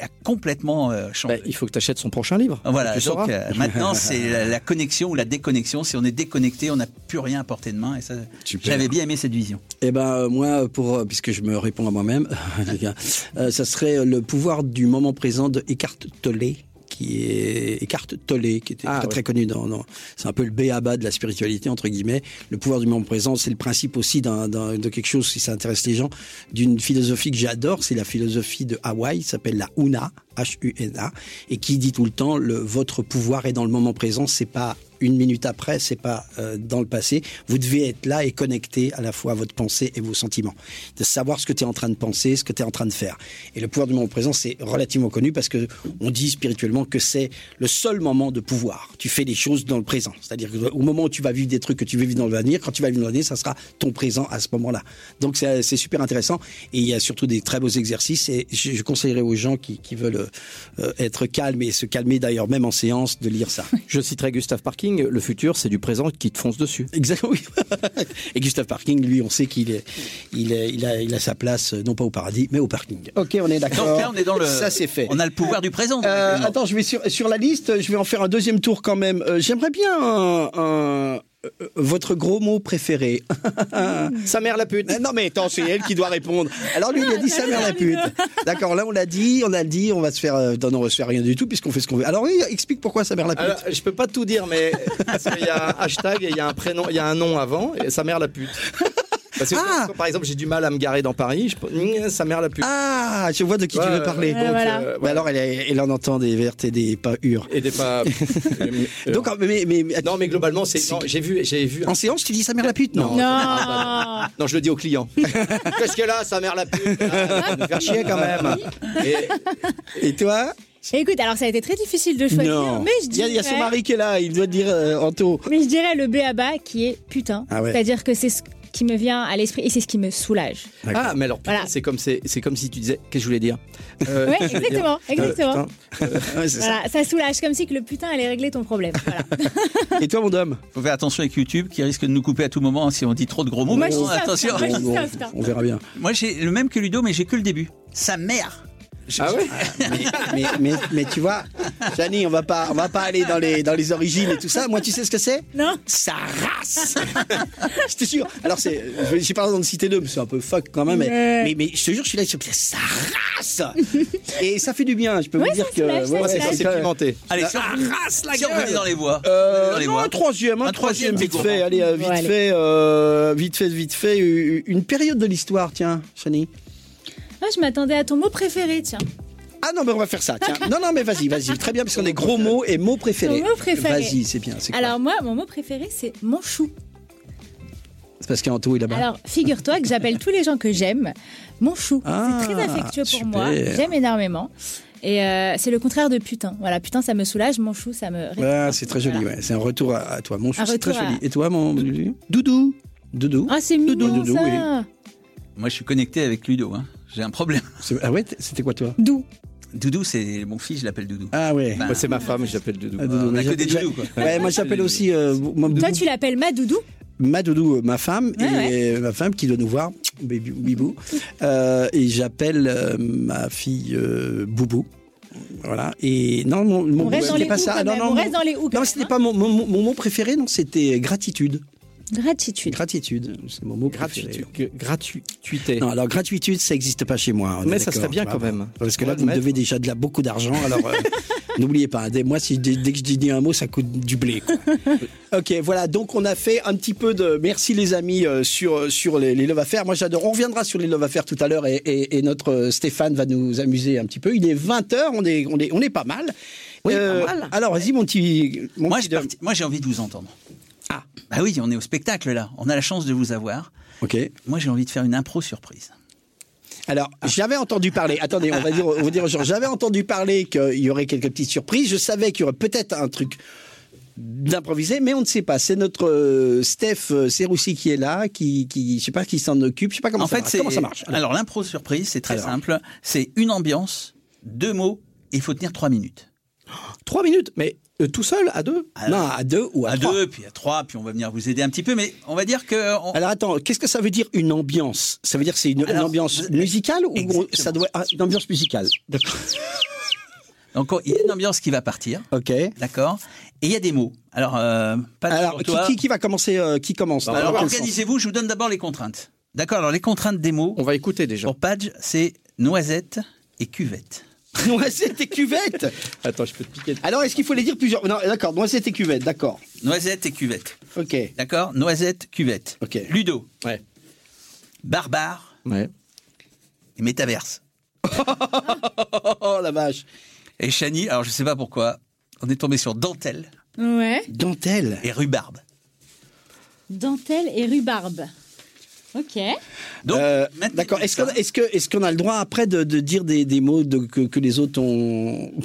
a complètement euh, changé. Bah, il faut que tu achètes son prochain livre. Voilà, donc euh, maintenant c'est la, la connexion ou la déconnexion. Si on est déconnecté, on n'a plus rien à portée de main. Et ça, j'avais bien aimé cette vision. Eh ben euh, moi, pour puisque je me réponds à moi-même, euh, ça serait le pouvoir du moment présent de Eckhart Tolle qui est Eckhart Tolle, qui était Ah, très ouais. très connu dans, dans- c'est un peu le B à bas de la spiritualité entre guillemets. Le pouvoir du moment présent, c'est le principe aussi d'un, d'un- de quelque chose si ça intéresse les gens, d'une philosophie que j'adore, c'est la philosophie de Hawaï, qui s'appelle la Una, H-U-N-A, et qui dit tout le temps le votre pouvoir est dans le moment présent, c'est pas une minute après, c'est pas euh, dans le passé. Vous devez être là et connecté à la fois à votre pensée et vos sentiments. De savoir ce que tu es en train de penser, ce que tu es en train de faire. Et le pouvoir du moment présent, c'est relativement connu parce que on dit spirituellement que c'est le seul moment de pouvoir. Tu fais les choses dans le présent. C'est-à-dire qu'au moment où tu vas vivre des trucs que tu veux vivre dans l'avenir, quand tu vas vivre dans l'avenir, ça sera ton présent à ce moment-là. Donc c'est super intéressant et il y a surtout des très beaux exercices et je, conseillerais aux gens qui, veulent euh, être calmes et se calmer d'ailleurs même en séance de lire ça. Je citerai Gustave Parking, le futur c'est du présent qui te fonce dessus. Exactement. Oui. Et Gustave Parking, lui, on sait qu'il est, il est, il a, il a sa place euh, non pas au paradis, mais au parking. Ok, on est d'accord. Donc là, on est dans le. Ça c'est fait. On a le pouvoir du présent. Euh, attends, je vais sur, sur la liste, je vais en faire un deuxième tour quand même. Euh, J'aimerais bien un, un- votre gros mot préféré. Sa mère la pute. non mais attends, c'est elle qui doit répondre. Alors lui, il a dit sa mère la pute. D'accord, là on l'a dit, on a le dit, on va se faire, euh, non, non, on va se faire rien du tout puisqu'on fait ce qu'on veut. Alors oui, explique pourquoi sa mère la pute. Alors, je peux pas tout dire, mais parce qu'il y a un hashtag et il y a un prénom, il y a un nom avant, et sa mère la pute. Parce que Ah. quand, par exemple, j'ai du mal à me garer dans Paris, je Mmh, sa mère la pute. Ah, je vois de qui tu veux parler. donc, voilà. euh, Mais voilà. alors elle, en entend des vertes et des pas hures. Et des pas. euh, Donc, mais, mais, mais- non, mais globalement, c'est. J'ai vu, j'ai vu. en séance, tu dis sa mère la pute, non Non. Non, je le dis au client. Qu'est-ce qu'elle a, sa mère la pute? Ah, nous faire chier quand même. Et, Et toi? Écoute, alors ça a été très difficile de choisir, Non. mais je Il y, a- dirais, il y a son mari qui est là, il doit te dire euh, Anto. mais je dirais le B à bas qui est putain. Ah ouais. C'est-à-dire que c'est ce- qui me vient à l'esprit et c'est ce qui me soulage. Ah, mais alors, putain, Voilà. c'est comme, c'est, c'est comme si tu disais, qu'est-ce que je voulais dire Euh, Ouais, je voulais dire, exactement, exactement. putain, Ouais, c'est ça. Voilà, ça soulage comme si que le putain allait régler ton problème. Voilà. Et toi, mon dame Faut faire attention avec YouTube qui risque de nous couper à tout moment si on dit trop de gros mots. Moi, je suis soft, attention. moi, je suis on, soft, hein. on verra bien. Moi, j'ai le même que Ludo, mais j'ai que le début. Sa mère. Je- Ah ouais mais, mais, mais, mais tu vois, Jani, on va pas, on va pas aller dans les, dans les origines et tout ça. Moi, tu sais ce que c'est? Non Sa race Je te jure. Alors, c'est, je j'ai pas besoin de citer deux, mais c'est un peu fuck quand même. Mais, mais, mais je te jure, je suis là, je c'est sa race Et ça fait du bien, je peux Ouais, vous dire que. Moi, c'est, c'est pimenté. Allez, on, race, la si on dans les voies. Euh, dans les non, voies. un troisième, un, Un troisième, troisième, vite fait, allez, vite allez. fait, euh, vite fait, vite fait, une période de l'histoire, tiens, Chani. Ah, je m'attendais à ton mot préféré, tiens. Ah non, mais on va faire ça, tiens. Non, non, mais vas-y, vas-y, très bien, parce qu'on est gros mots et mots préférés. Mon mot préféré. Vas-y, c'est bien, c'est quoi Alors moi, mon mot préféré, c'est mon chou. C'est parce qu'Anto est là-bas. Alors, figure-toi que j'appelle tous les gens que j'aime mon chou. Ah, c'est très affectueux pour super. moi. J'aime énormément. Et euh, c'est le contraire de putain. Voilà, putain, ça me soulage. Mon chou, ça me. Ah, c'est très joli, Voilà. ouais. C'est un retour à, à toi. Mon chou, c'est très à- joli. Et toi, mon doudou? Doudou Ah, c'est mignon Doudou, doudou, ça. Moi, je suis connecté avec Ludo. Hein. J'ai un problème. Ah ouais, c'était quoi toi Doux. Doudou, c'est mon fils, je l'appelle Doudou. Ah ouais. Ben, Moi, c'est ma femme, je l'appelle Doudou. Ah, doudou. on a que des doudous, quoi. Ouais, moi j'appelle aussi euh, mon Toi, doudou- tu l'appelles ma doudou ma doudou, euh, ma femme, et ma femme qui doit nous voir, bibou. Euh, et j'appelle euh, ma fille euh, Boubou. Voilà. Et non, mon, c'était pas ça. non, non, on mon- reste dans les hous quand Non, c'était pas mon, mon, mon mot préféré, non, c'était gratitude. Gratitude. Gratitude, c'est mon mot. Gratuité. Gratuité. Non, alors gratuitude, ça n'existe pas chez moi. Mais ça serait bien quand même. Parce que là, vous me devez déjà de beaucoup d'argent. Alors, euh, n'oubliez pas, dès, moi, si, dès, dès que je dis un mot, ça coûte du blé. quoi. ok, voilà. Donc, on a fait un petit peu de. Merci, les amis, euh, sur, sur les, les love affaires. Moi, j'adore. On reviendra sur les love affaires tout à l'heure et, et- et notre euh, Stéphane va nous amuser un petit peu. Il est 20h, on est, on est, on est pas mal. Oui, Euh, pas mal. Alors, vas-y, mon petit. Mon parti- moi, j'ai envie de vous entendre. Ah. Bah oui, on est au spectacle là. On a la chance de vous avoir. Ok. Moi, j'ai envie de faire une impro surprise. Alors, j'avais entendu parler. Attendez, on va dire, on va dire aux gens. J'avais entendu parler qu'il y aurait quelques petites surprises. Je savais qu'il y aurait peut-être un truc d'improviser, mais on ne sait pas. C'est notre euh, Steph euh, Serroussi qui est là, qui, qui, je sais pas, qui s'en occupe. Je sais pas comment en ça fait, marche. c'est Comment ça marche? Alors, Alors, l'impro surprise, c'est très Alors. simple. C'est une ambiance, deux mots, et il faut tenir trois minutes. trois minutes, mais euh, tout seul, à deux Alors, Non, à deux ou à, À trois. deux, puis à trois, puis on va venir vous aider un petit peu, mais on va dire que on- Alors attends, qu'est-ce que ça veut dire une ambiance? Ça veut dire que c'est une, une Alors, ambiance vous- musicale ou Exactement. ça doit ah, une ambiance musicale? D'accord. donc il y a une ambiance qui va partir, Ok. d'accord, et il y a des mots. Alors, euh, pas Alors qui, toi. qui, qui va commencer euh, Qui commence? Alors, sens? organisez-vous. Je vous donne d'abord les contraintes. D'accord. Alors les contraintes des mots On va écouter déjà. pour Padge, c'est noisette et cuvette. Noisette et cuvette. Attends, je peux te piquer. Alors est-ce qu'il faut les dire plusieurs? Non, d'accord. Noisette et cuvette, d'accord. Noisette et cuvette. Ok. D'accord Noisette, cuvette. Ok. Ludo. Ouais. Barbare Ouais. et métaverse. Oh la vache. Et Chani, alors je sais pas pourquoi, on est tombé sur dentelle Ouais. Dentelle. et rhubarbe. Dentelle et rhubarbe. Ok. Donc, Euh, D'accord. Est-ce qu'on que, est qu'on a le droit après de, de dire des, des mots de- que, que les autres ont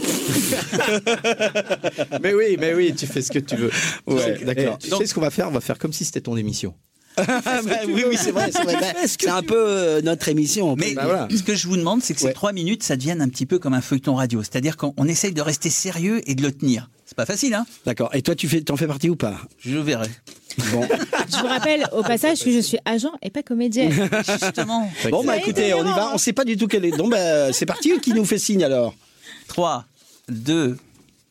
Mais oui, mais oui, tu fais ce que tu veux. Ouais, d'accord. Tu sais ce qu'on va faire? On va faire comme si c'était ton émission. Ah, bah, Oui, oui, c'est vrai. C'est vrai. Bah, c'est un peu euh, notre émission. Mais Bah voilà. ce que je vous demande, c'est que Ouais. ces trois minutes, ça devienne un petit peu comme un feuilleton radio. C'est-à-dire qu'on on essaye de rester sérieux et de le tenir. C'est pas facile, hein D'accord. Et toi, tu fais, t'en fais partie ou pas? Je verrai. Bon. Je vous rappelle au passage que je suis agent et pas comédienne. Justement. Bon, bah écoutez, on y va. On sait pas du tout quel est. Donc, bah, c'est parti. Qui nous fait signe alors? 3, 2,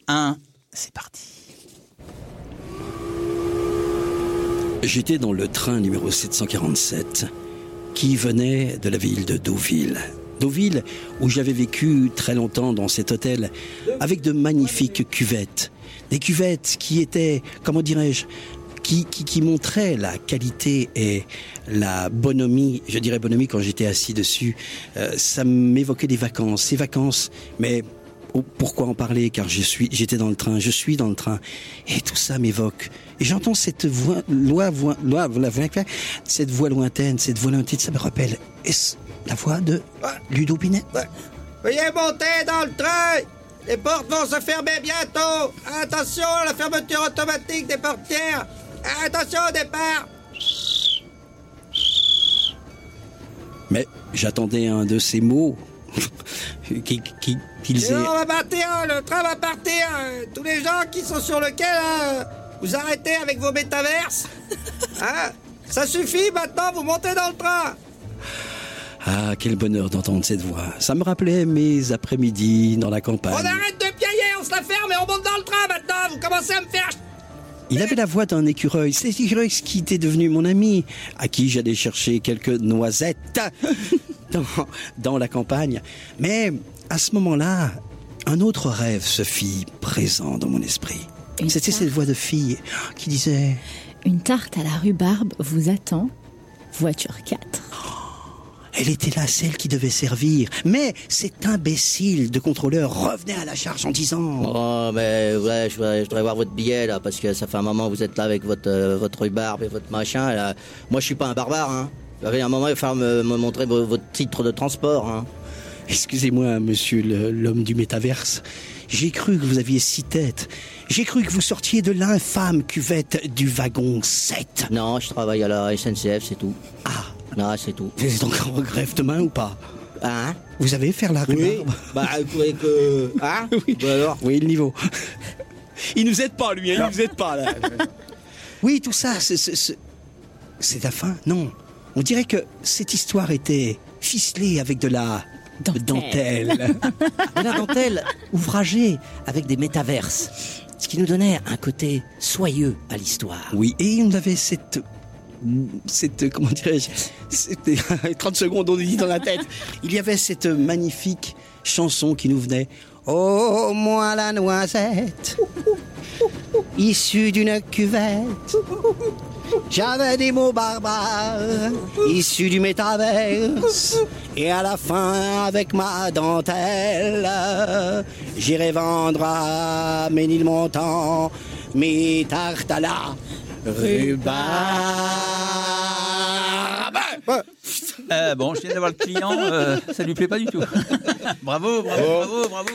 1, c'est parti. J'étais dans le train numéro 747 qui venait de la ville de Deauville. Deauville où j'avais vécu très longtemps dans cet hôtel avec de magnifiques cuvettes. Des cuvettes qui étaient, comment dirais-je, qui, qui, qui montraient la qualité et la bonhomie, je dirais bonhomie quand j'étais assis dessus. Euh, ça m'évoquait des vacances, ces vacances, mais pourquoi en parler? Car je suis, j'étais dans le train, je suis dans le train, et tout ça m'évoque. Et j'entends cette voix, loi, voix, loi, la voix- cette voix lointaine, cette voix lointaine, ça me rappelle. Est-ce la voix de Ludo Binet Veuillez monter dans le train! Les portes vont se fermer bientôt! Attention à la fermeture automatique des portières! Attention au départ! Mais j'attendais un de ces mots qu'ils aient... on va partir, hein, le train va partir. euh, Tous les gens qui sont sur le quai, là, euh, vous arrêtez avec vos métaverses. Hein Ça suffit, maintenant, vous montez dans le train. Ah, quel bonheur d'entendre cette voix. Ça me rappelait mes après-midi dans la campagne. On arrête de piailler, on se la ferme et on monte dans le train maintenant. Vous commencez à me faire... Il avait la voix d'un écureuil. C'est l'écureuil qui était devenu mon ami, à qui j'allais chercher quelques noisettes dans, dans la campagne. Mais à ce moment-là, un autre rêve se fit présent dans mon esprit. C'était cette voix de fille qui disait Une tarte à la rhubarbe vous attend. Voiture 4. Elle était là, celle qui devait servir. Mais cet imbécile de contrôleur revenait à la charge en disant Oh, mais ouais, je voudrais, je voudrais voir votre billet, là, parce que ça fait un moment que vous êtes là avec votre, euh, votre rhubarbe et votre machin. Là. Moi, je suis pas un barbare, hein. Avez un moment, il va falloir me, me montrer vo- votre titre de transport, hein. Excusez-moi, monsieur l'homme du métaverse. J'ai cru que vous aviez six têtes. J'ai cru que vous sortiez de l'infâme cuvette du wagon 7. Non, je travaille à la SNCF, c'est tout. Ah, Non, c'est tout. vous êtes encore en grève demain ou pas? Hein? Vous avez faire la Oui. rhubarbe Bah, vous croyez que. Hein? Oui. Bah alors? Oui, le niveau. Il nous aide pas, lui, hein, il nous aide pas, là. Oui, tout ça, c'est- c'est la fin? Non. On dirait que cette histoire était ficelée avec de la Dentelle. dentelle. de la dentelle ouvragée avec des métaverses. Ce qui nous donnait un côté soyeux à l'histoire. Oui, et on avait cette. Cette. Comment dirais-je C'était 30 secondes, on dit dans la tête. Il y avait cette magnifique chanson qui nous venait. Oh, moi la noisette, issue d'une cuvette. J'avais des mots barbares, issus du métaverse. Et à la fin, avec ma dentelle, j'irai vendre à Ménilmontant mes tartes à la rhubarbe. Euh, bon, je viens d'avoir le client, euh, ça lui plaît pas du tout. bravo, bravo, bravo, bravo.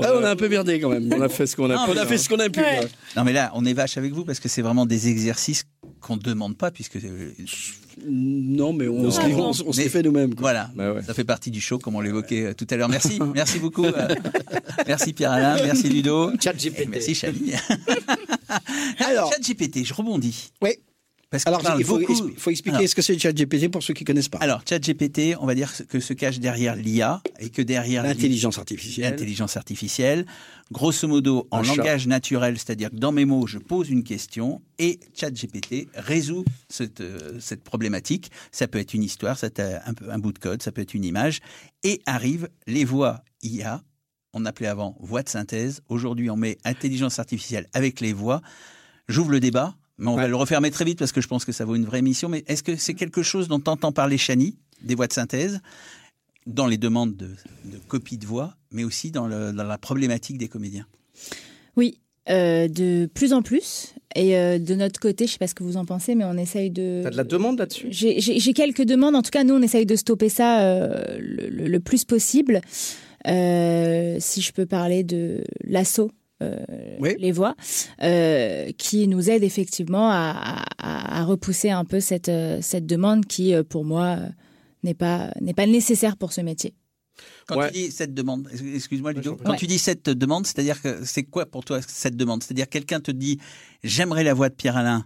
Ah, on a un peu merdé quand même. On a fait ce qu'on a, Non, on mais a fait ce qu'on a pu. quoi. Non mais là, on est vache avec vous parce que c'est vraiment des exercices qu'on ne demande pas puisque euh, Non, mais on, se les, on, se- on se fait nous-mêmes. quoi. voilà, Bah ouais. ça fait partie du show comme on l'évoquait euh, tout à l'heure. Merci, merci beaucoup. euh, merci Pierre-Alain, merci Ludo. ChatGPT. Et Merci Chali. Alors- ChatGPT, je rebondis. Oui. Parce Alors, il faut, beaucoup- expli- faut expliquer Alors, ce que c'est le chat GPT pour ceux qui connaissent pas. Alors, ChatGPT, on va dire que se cache derrière l'IA et que derrière L'intelligence artificielle. l'intelligence artificielle, grosso modo en Un chat. langage naturel, c'est-à-dire que dans mes mots, je pose une question et ChatGPT résout cette, euh, cette problématique. Ça peut être une histoire, ça peut être un, peu- un bout de code, ça peut être une image et arrivent les voix IA. On appelait avant voix de synthèse. Aujourd'hui, on met intelligence artificielle avec les voix. J'ouvre le débat, mais on va le refermer très vite parce que je pense que ça vaut une vraie mission. Mais est-ce que c'est quelque chose dont entend parler Chani, des voix de synthèse, dans les demandes de, de copie de voix, mais aussi dans, le- dans la problématique des comédiens? Oui, euh, de plus en plus. Et euh, de notre côté, je sais pas ce que vous en pensez, mais on essaye de. T'as de la demande là-dessus? J'ai- quelques demandes. En tout cas, nous, on essaye de stopper ça euh, le, le- le plus possible. Euh, si je peux parler de l'assaut. Euh, Oui. les voix, euh, qui nous aide effectivement à, à- à repousser un peu cette, euh, cette demande qui, euh, pour moi, euh, n'est pas, n'est pas nécessaire pour ce métier. Quand Ouais. tu dis cette demande, excuse-moi Ludo, quand Ouais. tu dis cette demande, c'est-à-dire que c'est quoi pour toi cette demande? C'est-à-dire quelqu'un te dit j'aimerais la voix de Pierre Alain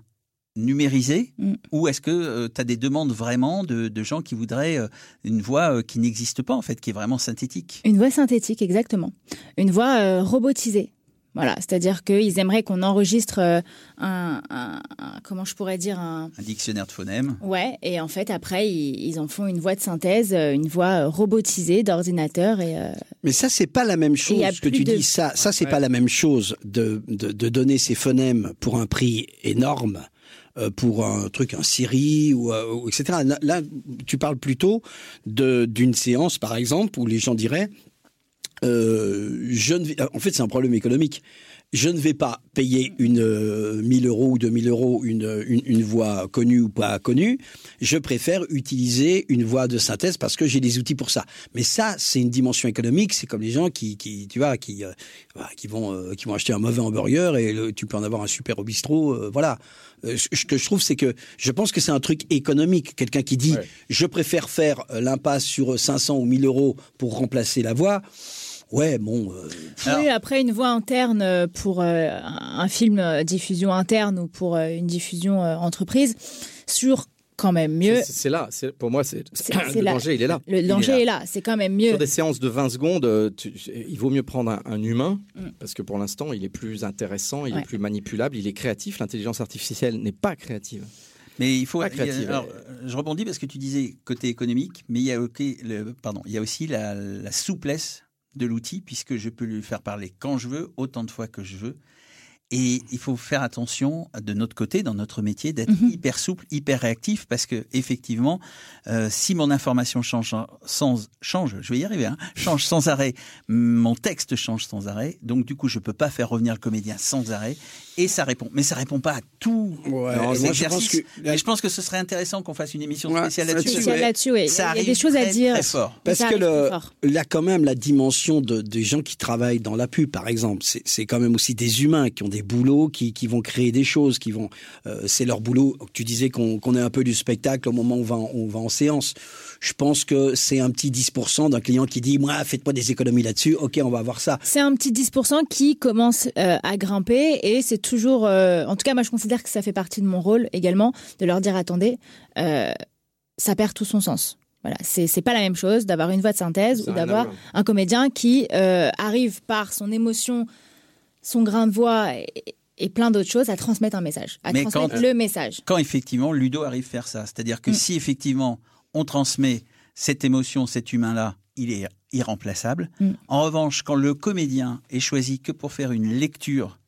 numérisée Mm. ou est-ce que tu as des demandes vraiment de, de gens qui voudraient euh, une voix euh, qui n'existe pas en fait, qui est vraiment synthétique? Une voix synthétique, exactement. Une voix euh, robotisée. Voilà, c'est-à-dire qu'ils aimeraient qu'on enregistre euh, un, un- un- comment je pourrais dire un Un dictionnaire de phonèmes ouais et en fait après ils, ils en font une voix de synthèse, euh, une voix euh, robotisée d'ordinateur et euh, Mais ça, c'est pas la même chose que tu de- dis. Ça, ça c'est pas la même chose de, de, de donner ces phonèmes pour un prix énorme. pour un truc, un Siri ou, ou etc. Là, là, tu parles plutôt de d'une séance, par exemple, où les gens diraient, euh, je ne vais- en fait, c'est un problème économique. je ne vais pas payer une euh, 1000 euros ou 2000 euros une, une, une voix connue ou pas connue. Je préfère utiliser une voix de synthèse parce que j'ai des outils pour ça. Mais ça, c'est une dimension économique. C'est comme les gens qui, qui tu vois, qui, euh, qui vont, euh, qui vont acheter un mauvais hamburger et le- tu peux en avoir un super au bistrot. voilà. Ce que je trouve, c'est que je pense que c'est un truc économique. Quelqu'un qui dit, Ouais. je préfère faire l'impasse sur 500 ou 1000 euros pour remplacer la voix. Ouais, bon. euh, Oui, après une voix interne euh, pour euh, un film euh, diffusion interne ou pour euh, une diffusion euh, entreprise, sur quand même mieux. C'est- là. c'est- Pour moi, c'est le là. danger, il est là. Le Il danger est là. est là, c'est quand même mieux. Sur des séances de 20 secondes, tu- il vaut mieux prendre un, un humain, Mm. parce que pour l'instant, il est plus intéressant, il Ouais. est plus manipulable, il est créatif. L'intelligence artificielle n'est pas créative. Mais il faut. Pas il y a- créative. alors, je rebondis parce que tu disais côté économique, mais il y a, le, pardon, il y a aussi la, la souplesse de l'outil puisque je peux lui faire parler quand je veux, autant de fois que je veux. Et il faut faire attention de notre côté, dans notre métier, d'être Mhm. hyper souple, hyper réactif, parce que effectivement, euh, si mon information change sans change, je vais y arriver, hein, change sans arrêt, mon texte change sans arrêt, donc du coup, je peux pas faire revenir le comédien sans arrêt, et ça répond. Mais ça répond pas à tout. Ouais, euh, moi, je pense que- Mais je pense que ce serait intéressant qu'on fasse une émission spéciale là-dessus, là-dessus. Spécial ouais. là-dessus, oui. Il y Ça a- il y a arrive des choses à dire. très fort. Parce que le, là, quand même, la dimension de, des gens qui travaillent dans la pub, par exemple, c'est quand même aussi des humains qui ont des boulots, qui, qui vont créer des choses, qui vont. euh, c'est leur boulot. Tu disais qu'on est un peu du spectacle au moment où on va, en- on va en séance. Je pense que c'est un petit 10% d'un client qui dit Moi, faites-moi des économies là-dessus. Ok, on va voir ça. C'est un petit 10% qui commence euh, à grimper et c'est toujours, euh, en tout cas moi je considère que ça fait partie de mon rôle également de leur dire attendez, euh, ça perd tout son sens. Voilà, c'est c'est pas la même chose d'avoir une voix de synthèse ou d'avoir voir. un comédien qui euh, arrive par son émotion, son grain de voix et, et plein d'autres choses à transmettre un message, à Mais transmettre quand- le message. Quand effectivement Ludo arrive à faire ça, c'est-à-dire que Mm. si effectivement on transmet cette émotion, cet humain-là, il est irremplaçable. Mm. En revanche, quand le comédien est choisi que pour faire une lecture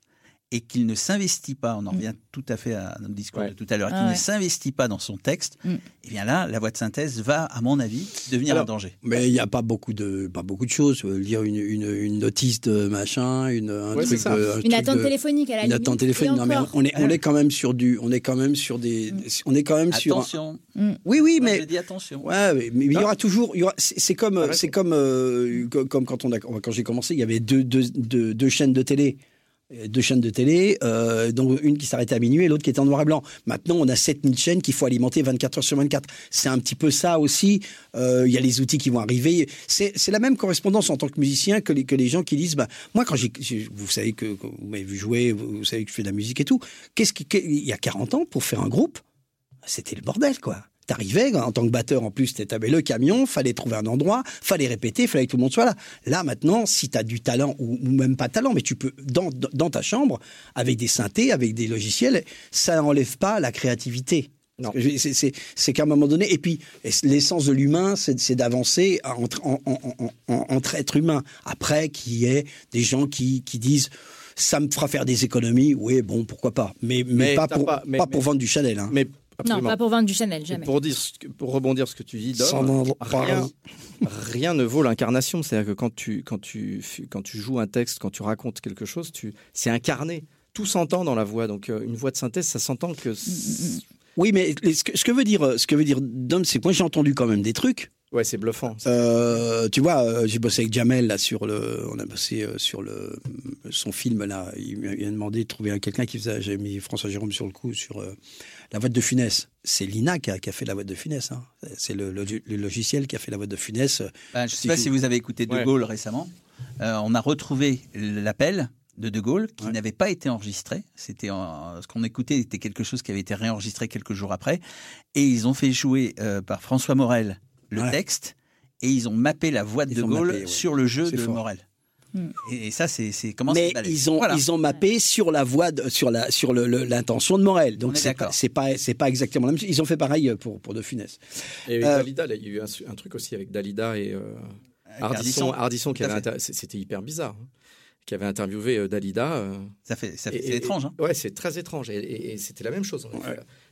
et qu'il ne s'investit pas, on en revient tout à fait à notre discours Ouais. de tout à l'heure, Mm. Ah qu'il ne s'investit pas dans son texte, Mm. eh bien là, la voix de synthèse va, à mon avis, devenir Alors, un danger. Mais il n'y a pas beaucoup de, pas beaucoup de choses. Je veux dire une, une, une notice de machin, une, un Ouais, truc de- un Une truc attente de- téléphonique à la une limite. attente téléphonique. Non, mais on, est, on est quand même sur du, on est quand même sur des, on est quand même sur. un- Attention, Oui, oui, mais je dis attention. Ouais, mais mais il y aura toujours, il y aura, c'est comme, c'est comme, euh, co- comme quand on a, quand j'ai commencé, il y avait deux, deux, deux, deux chaînes de télé. Euh, Deux chaînes de télé, euh, dont une qui s'arrêtait à minuit et l'autre qui était en noir et blanc. Maintenant, on a 7000 chaînes qu'il faut alimenter 24 heures sur 24. C'est un petit peu ça aussi. Euh, Il y a les outils qui vont arriver. C'est la même correspondance en tant que musicien que les, que les gens qui disent, bah, moi, quand vous savez que, vous m'avez vu jouer, vous, savez que je fais de la musique et tout. Qu'est-ce qui, il y a 40 ans, pour faire un groupe, c'était le bordel, quoi. T'arrivais, en tant que batteur, en plus, t'avais le camion, fallait trouver un endroit, fallait répéter, fallait que tout le monde soit là. Là, maintenant, si t'as du talent, ou, ou même pas de talent, mais tu peux, dans, dans ta chambre, avec des synthés, avec des logiciels, ça n'enlève pas la créativité. Non. C'est- qu'à un moment donné, et puis l'essence de l'humain, c'est d'avancer entre, en- en- en- en- entre êtres humains. Après, qu'il y ait des gens qui, qui disent ça me fera faire des économies, oui, bon, pourquoi pas. Mais, mais, Mais pas, pour, pas- mais- pas mais- pour vendre du Chanel. Hein. Mais Non, pas pour vendre du Chanel, jamais. Pour, dire, ce que- pour rebondir sur ce que tu dis, Dom, Sans en rien, rien ne vaut l'incarnation. C'est-à-dire que quand tu, quand, tu, quand tu joues un texte, quand tu racontes quelque chose, tu, c'est incarné. Tout s'entend dans la voix. Donc euh, une voix de synthèse, ça s'entend que... Oui, mais ce que, ce que veut dire, ce que veut dire Dom, c'est que moi j'ai entendu quand même des trucs. Ouais, c'est bluffant. Euh, tu vois, euh, j'ai bossé avec Jamel là sur le, on a bossé sur le son film là. Il m'a demandé de trouver un- quelqu'un qui faisait. J'ai mis François Jérôme sur le coup sur euh, la voix de Funès. C'est Lina qui a, qui a fait la voix de Funès. Hein. C'est le, le- le logiciel qui a fait la voix de Funès. Bah, je ne sais pas si vous avez écouté De Ouais. Gaulle récemment. Euh, on a retrouvé l'appel de De Gaulle qui Ouais. n'avait pas été enregistré. C'était en- ce qu'on écoutait était quelque chose qui avait été réenregistré quelques jours après. Et ils ont fait jouer euh, par François Morel le Ouais. texte et ils ont mappé la voix de Ils De Gaulle mappé, ouais. sur le jeu de fort. Morel. Hmm. Et, et ça, c'est comment Mais ils ont Voilà. ils ont mappé sur la voix de, sur la sur l'intention de Morel. On Donc est c'est pas c'est pas exactement la même chose. Ils ont fait pareil pour pour de Funès. Et avec Euh, Dalida, là, il y a eu un, truc aussi avec Dalida et euh, Avec Ardisson, Ardisson. Ardisson qui avait C'était hyper bizarre. Qui avait interviewé euh, Dalida. euh, Ça fait, ça fait et- c'est et- étrange. Hein Ouais, c'est très étrange. Et, et- et c'était la même chose. en.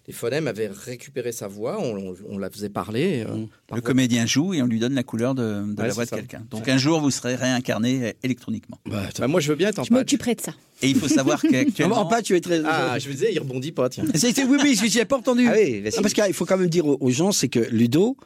Les phonèmes avaient récupéré sa voix, on, on- on la faisait parler. euh, par le voix. comédien joue et on lui donne la couleur de, de Ouais, la voix de quelqu'un. Donc un jour, vous serez réincarné électroniquement. Bah, Bah, moi, je veux bien être en Je m'occuperai de ça. Et il faut savoir qu'actuellement, En pas, tu es très. Ah, je me disais, il rebondit pas, tiens. C'est- oui, oui, je n'ai pas entendu. Ah oui, parce qu'il faut quand même dire aux, aux gens, c'est que Ludo,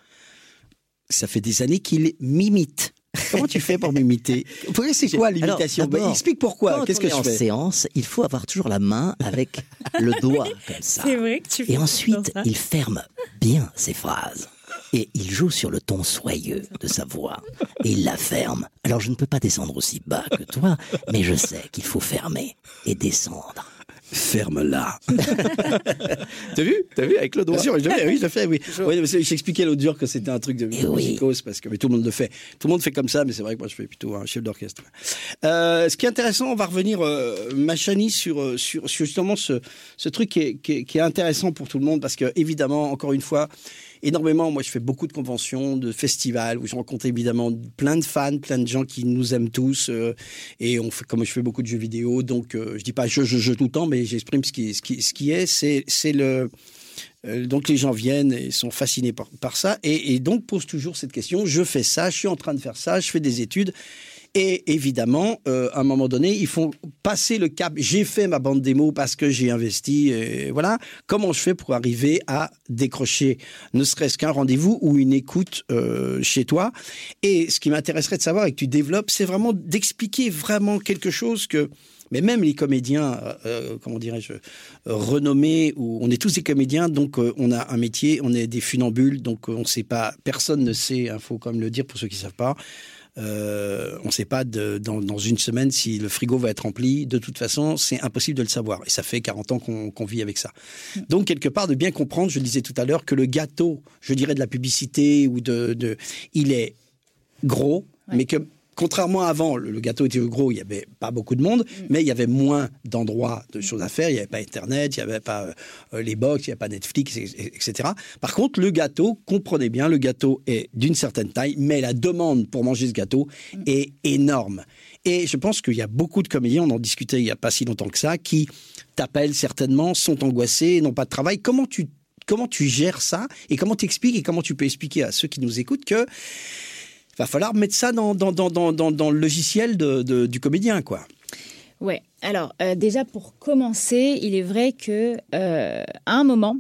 ça fait des années qu'il m'imite. Comment tu fais pour m'imiter c'est quoi l'imitation Bah, Explique pourquoi. Qu'est-ce que je en fais séance, il faut avoir toujours la main avec le doigt comme ça. vrai que tu Et ensuite, il ferme bien ses phrases. Et il joue sur le ton soyeux de sa voix. Et il la ferme. Alors je ne peux pas descendre aussi bas que toi, mais je sais qu'il faut fermer et descendre. Ferme-la. T'as vu? T'as vu avec le doigt? Bien sûr, je oui, je le fais, oui. Oui, J'expliquais l'autre jour que c'était un truc de Eh oui. parce que mais tout le monde le fait. Tout le monde fait comme ça, mais c'est vrai que moi je fais plutôt un chef d'orchestre. Euh, ce qui est intéressant, on va revenir, euh, Machani, sur, euh, sur, sur justement ce, ce truc qui est, qui, est, qui est intéressant pour tout le monde, parce que évidemment, encore une fois, énormément, moi je fais beaucoup de conventions, de festivals, où je rencontre évidemment plein de fans, plein de gens qui nous aiment tous, euh, et on fait, comme je fais beaucoup de jeux vidéo, donc euh, je dis pas je, je, je tout le temps, mais j'exprime ce qui, ce qui, ce qui est, c'est, c'est le euh, donc les gens viennent et sont fascinés par, par ça. Et, et donc posent toujours cette question. Je fais ça, je suis en train de faire ça, je fais des études. Et évidemment, euh, à un moment donné, ils font passer le cap. J'ai fait ma bande démo parce que j'ai investi. Voilà. Comment je fais pour arriver à décrocher ne serait-ce qu'un rendez-vous ou une écoute euh, chez toi? Et ce qui m'intéresserait de savoir et que tu développes, c'est vraiment d'expliquer vraiment quelque chose que mais même les comédiens, euh, comment dirais-je, renommés, on est tous des comédiens, donc on a un métier, on est des funambules, donc on ne sait pas, personne ne sait, il faut quand même le dire pour ceux qui ne savent pas, euh, on ne sait pas de- dans, dans une semaine si le frigo va être rempli. De toute façon, c'est impossible de le savoir. Et ça fait 40 ans qu'on vit avec ça. Donc, quelque part, de bien comprendre, je le disais tout à l'heure, que le gâteau, je dirais de la publicité ou de, de il est gros, mais que contrairement à avant, le, le gâteau était gros, il n'y avait pas beaucoup de monde, mais il y avait moins d'endroits, de choses à faire. Il n'y avait pas Internet, il n'y avait pas euh, les box, il n'y avait pas Netflix, et- et- etc. Par contre, le gâteau, comprenez bien, le gâteau est d'une certaine taille, mais la demande pour manger ce gâteau est énorme. Et je pense qu'il y a beaucoup de comédiens, on en discutait il n'y a pas si longtemps que ça, qui t'appellent certainement, sont angoissés, n'ont pas de travail. Comment tu comment tu gères ça et comment tu expliques et comment tu peux expliquer à ceux qui nous écoutent que va falloir mettre ça dans, dans, dans, dans, dans, dans le logiciel de, de- du comédien, quoi. Ouais. Alors euh, déjà pour commencer, il est vrai que euh, à un moment,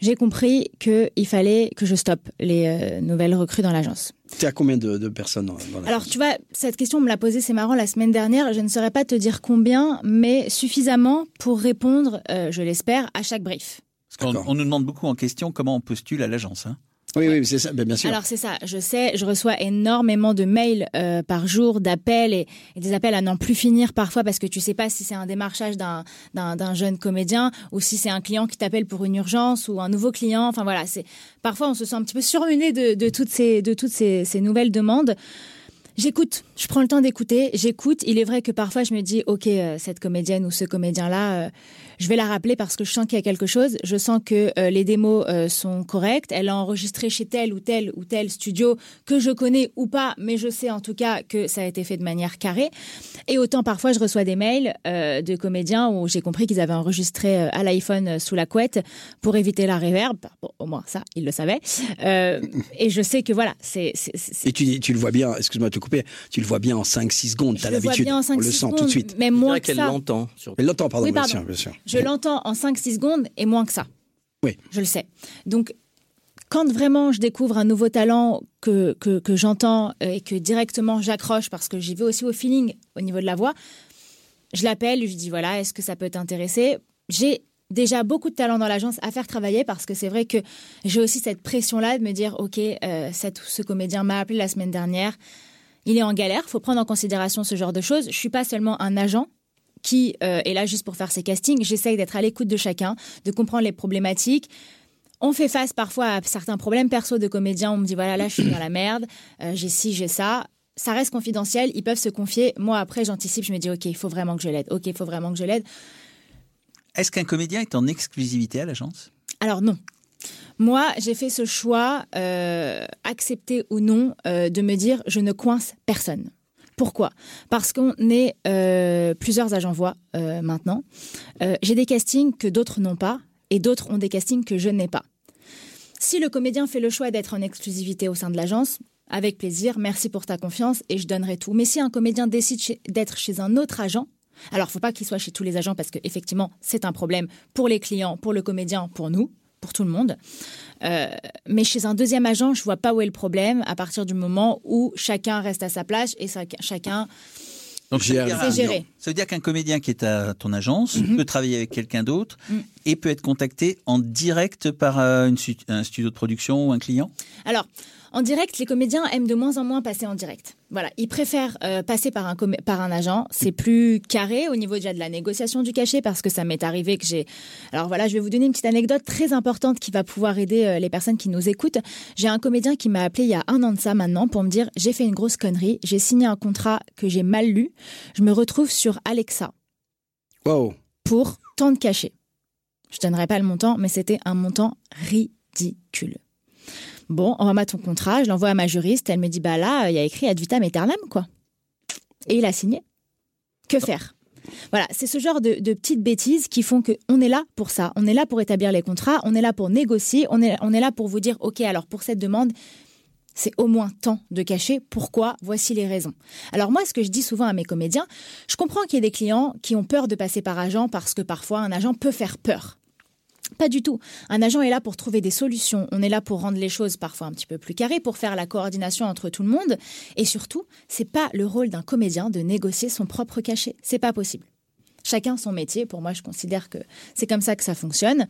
j'ai compris que il fallait que je stoppe les euh, nouvelles recrues dans l'agence. Tu à combien de, de personnes dans, Alors tu vois, cette question on me l'a posée, c'est marrant, la semaine dernière. Je ne saurais pas te dire combien, mais suffisamment pour répondre, euh, je l'espère, à chaque brief. Parce on nous demande beaucoup en question comment on postule à l'agence. hein. Oui, oui, c'est ça, ben, bien sûr. Alors c'est ça, je sais, je reçois énormément de mails euh, par jour, d'appels et, et des appels à n'en plus finir parfois parce que tu sais pas si c'est un démarchage d'un d'un d'un jeune comédien ou si c'est un client qui t'appelle pour une urgence ou un nouveau client. Enfin voilà, c'est parfois on se sent un petit peu surmené de, de toutes ces de toutes ces, ces nouvelles demandes. J'écoute, je prends le temps d'écouter, j'écoute. Il est vrai que parfois je me dis, ok, euh, cette comédienne ou ce comédien-là, euh, je vais la rappeler parce que je sens qu'il y a quelque chose. Je sens que euh, les démos euh, sont correctes. Elle a enregistré chez tel ou tel ou tel studio que je connais ou pas, mais je sais en tout cas que ça a été fait de manière carrée. Et autant parfois je reçois des mails euh, de comédiens où j'ai compris qu'ils avaient enregistré euh, à l'iPhone euh, sous la couette pour éviter la réverb. Bon, au moins ça, ils le savaient. Euh, et je sais que voilà, c'est Et tu, tu le vois bien, excuse-moi de te couper, tu le vois bien en 5-6 secondes, tu je as le vois l'habitude, bien en on 5 le sent tout de suite. Mais Je moins que qu'elle ça. l'entend. surtout. Elle l'entend, pardon, Oui, bien pardon. sûr, bien sûr. Je l'entends en 5-6 secondes et moins que ça. Oui. Je le sais. Donc, quand vraiment je découvre un nouveau talent que, que, que j'entends euh, et que directement j'accroche parce que j'y vais aussi au feeling au niveau de la voix, je l'appelle, je lui dis voilà, est-ce que ça peut t'intéresser? J'ai déjà beaucoup de talent dans l'agence à faire travailler parce que c'est vrai que j'ai aussi cette pression-là de me dire ok, euh, cette- ce comédien m'a appelé la semaine dernière, il est en galère, faut prendre en considération ce genre de choses. Je suis pas seulement un agent qui euh, est là juste pour faire ses castings. J'essaye d'être à l'écoute de chacun, de comprendre les problématiques. On fait face parfois à certains problèmes perso de comédiens. On me dit voilà, là, je suis dans la merde, euh, j'ai ci, j'ai ça. Ça reste confidentiel, ils peuvent se confier. Moi, après, j'anticipe, je me dis ok, il faut vraiment que je l'aide. Ok, il faut vraiment que je l'aide. Est-ce qu'un comédien est en exclusivité à l'agence? Alors non. Moi, j'ai fait ce choix, euh, accepté ou non, euh, de me dire je ne coince personne. Pourquoi? Parce qu'on est euh, plusieurs agents voix euh, maintenant. Euh, J'ai des castings que d'autres n'ont pas et d'autres ont des castings que je n'ai pas. Si le comédien fait le choix d'être en exclusivité au sein de l'agence, avec plaisir, merci pour ta confiance et je donnerai tout. Mais si un comédien décide d'être chez un autre agent, alors faut pas qu'il soit chez tous les agents parce que effectivement c'est un problème pour les clients, pour le comédien, pour nous, pour tout le monde. Euh, mais chez un deuxième agent, je vois pas où est le problème à partir du moment où chacun reste à sa place et ça- chacun Donc ça veut dire, C'est géré. ça veut dire qu'un comédien qui est à ton agence peut travailler avec quelqu'un d'autre Mhm. et peut être contacté en direct par euh, une un studio de production ou un client? Alors, en direct, les comédiens aiment de moins en moins passer en direct. Voilà, ils préfèrent euh, passer par un, par un agent. C'est plus carré au niveau déjà de la négociation du cachet parce que ça m'est arrivé que j'ai. Alors voilà, je vais vous donner une petite anecdote très importante qui va pouvoir aider euh, les personnes qui nous écoutent. J'ai un comédien qui m'a appelé il y a un an de ça maintenant pour me dire j'ai fait une grosse connerie, j'ai signé un contrat que j'ai mal lu, je me retrouve sur Alexa Wow. pour tant de cachets. Je donnerai pas le montant, mais c'était un montant ridicule. Bon, envoie-moi ton contrat, je l'envoie à ma juriste, elle me dit, bah là, il y a écrit ad vitam aeternam, quoi. Et il a signé. Que faire? Voilà, c'est ce genre de, de petites bêtises qui font que on est là pour ça. On est là pour établir les contrats, on est là pour négocier, on est, on est là pour vous dire, OK, alors pour cette demande, c'est au moins tant de cachets. Pourquoi? Voici les raisons. Alors moi, ce que je dis souvent à mes comédiens, je comprends qu'il y ait des clients qui ont peur de passer par agent parce que parfois un agent peut faire peur. Pas du tout. Un agent est là pour trouver des solutions. On est là pour rendre les choses parfois un petit peu plus carrées, pour faire la coordination entre tout le monde. Et surtout, c'est pas le rôle d'un comédien de négocier son propre cachet. C'est pas possible. Chacun son métier. Pour moi, je considère que c'est comme ça que ça fonctionne.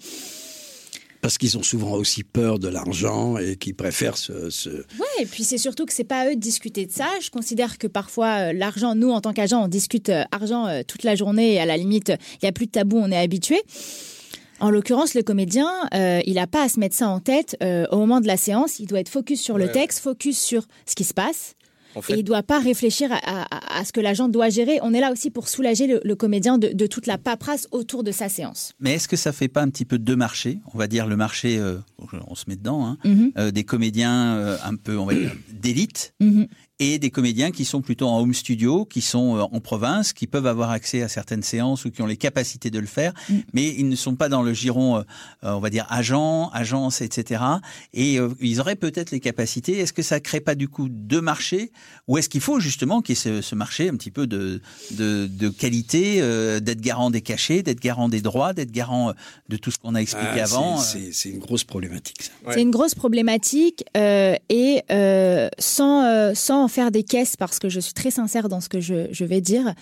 Parce qu'ils ont souvent aussi peur de l'argent et qu'ils préfèrent se, se- Ouais, et puis c'est surtout que c'est pas à eux de discuter de ça. Je considère que parfois euh, l'argent, nous en tant qu'agent, on discute euh, argent euh, toute la journée et à la limite, il y a plus de tabou, on est habitué. En l'occurrence, le comédien, euh, il n'a pas à se mettre ça en tête euh, au moment de la séance. Il doit être focus sur le texte, focus sur ce qui se passe. En Et il ne doit pas réfléchir à, à- à ce que l'agent doit gérer. On est là aussi pour soulager le, le comédien de, de toute la paperasse autour de sa séance. Mais est-ce que ça fait pas un petit peu deux marchés? On va dire le marché, euh, on se met dedans, hein, Mhm, euh, des comédiens euh, un peu, on va dire, d'élite mhm. Et des comédiens qui sont plutôt en home studio, qui sont euh, en province, qui peuvent avoir accès à certaines séances ou qui ont les capacités de le faire, Mm. mais ils ne sont pas dans le giron, euh, euh, on va dire, agent, agence, etc. Et euh, ils auraient peut-être les capacités. Est-ce que ça crée pas du coup deux marchés? Ou est-ce qu'il faut justement qu'il y ait ce, ce marché un petit peu de, de, de qualité, euh, d'être garant des cachets, d'être garant des droits, d'être garant de tout ce qu'on a expliqué Ah, avant c'est- une grosse problématique, ça. Ouais. C'est une grosse problématique euh, et euh, sans, euh, sans faire des caisses, parce que je suis très sincère dans ce que je, je vais dire,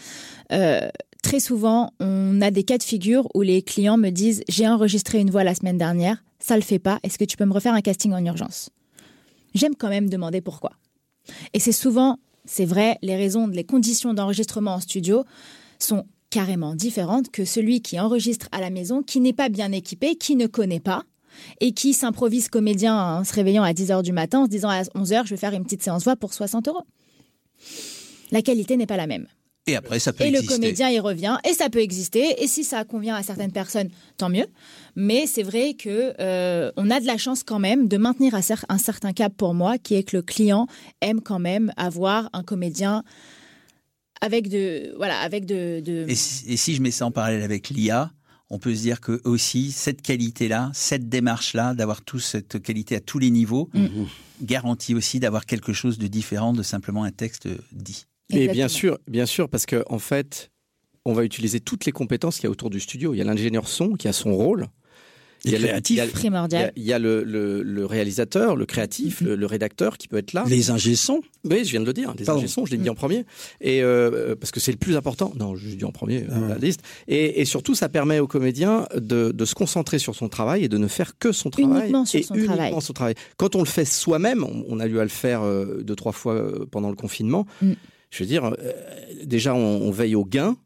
euh, très souvent, on a des cas de figure où les clients me disent J'ai enregistré une voix la semaine dernière, ça le fait pas, est-ce que tu peux me refaire un casting en urgence? J'aime quand même demander pourquoi. Et c'est souvent, c'est vrai, les raisons, les conditions d'enregistrement en studio sont carrément différentes que celui qui enregistre à la maison, qui n'est pas bien équipé, qui ne connaît pas et qui s'improvise comédien en se réveillant à 10h du matin en se disant à 11h je vais faire une petite séance voix pour 60 euros. La qualité n'est pas la même. et après ça peut Et le exister. comédien y revient et ça peut exister et si ça convient à certaines personnes, tant mieux. Mais c'est vrai que euh, on a de la chance quand même de maintenir un cer- un certain cap pour moi, qui est que le client aime quand même avoir un comédien avec de voilà avec de, de... Et si, et si je mets ça en parallèle avec l'IA, on peut se dire que aussi cette qualité-là, cette démarche-là, d'avoir tous cette qualité à tous les niveaux, Mm. garantit aussi d'avoir quelque chose de différent de simplement un texte dit. Et bien sûr, bien sûr, parce que en fait, on va utiliser toutes les compétences qu'il y a autour du studio. Il y a l'ingénieur son qui a son rôle. Il y a le- créatif. il y a- Il y a, primordial. il y a le, le- le réalisateur, le créatif, le, le rédacteur qui peut être là. Les ingé-sons, Oui, je viens de le dire, les Pardon. ingé sons, je l'ai dit en premier. Et euh, parce que c'est le plus important. Non, je l'ai dit en premier, euh, Ah. la liste. Et, et surtout, ça permet au comédien de, de se concentrer sur son travail et de ne faire que son travail. Uniquement sur et son uniquement travail. son travail. Quand on le fait soi-même, on, on a eu à le faire euh, deux, trois fois pendant le confinement. Mm. Je veux dire, euh, déjà, on, on veille au gain.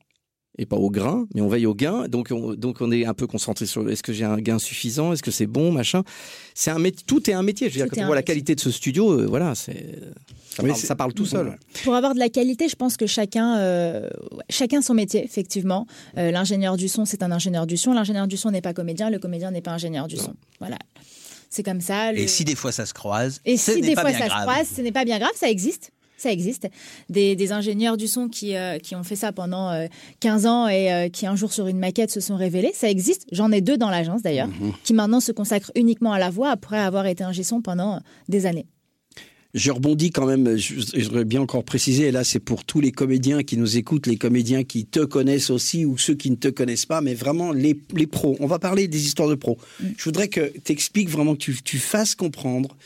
Et pas au grain, mais on veille au gain. Donc, on, donc on est un peu concentré sur est-ce que j'ai un gain suffisant, est-ce que c'est bon, machin. C'est un métier, tout est un métier. Je veux dire, quand on voit la qualité de ce studio, euh, voilà, c'est ça, Oui, parle, c'est- ça parle tout seul. Voilà. Pour avoir de la qualité, je pense que chacun, euh, chacun son métier, effectivement. Euh, l'ingénieur du son, c'est un ingénieur du son. L'ingénieur du son n'est pas comédien. Le comédien n'est pas ingénieur du son. Voilà. C'est comme ça. le- Et si des fois ça se croise, Et si des pas fois bien ça grave. se croise, ce n'est pas bien grave, ça existe. Ça existe. Des, des ingénieurs du son qui, euh, qui ont fait ça pendant euh, 15 ans et euh, qui un jour sur une maquette se sont révélés, ça existe. J'en ai deux dans l'agence d'ailleurs, Mhm. qui maintenant se consacrent uniquement à la voix après avoir été ingé son pendant des années. Je rebondis quand même, je- j'aurais bien encore précisé, et là c'est pour tous les comédiens qui nous écoutent, les comédiens qui te connaissent aussi ou ceux qui ne te connaissent pas, mais vraiment les, les pros. On va parler des histoires de pros. Je voudrais que tu expliques vraiment, que tu, tu fasses comprendre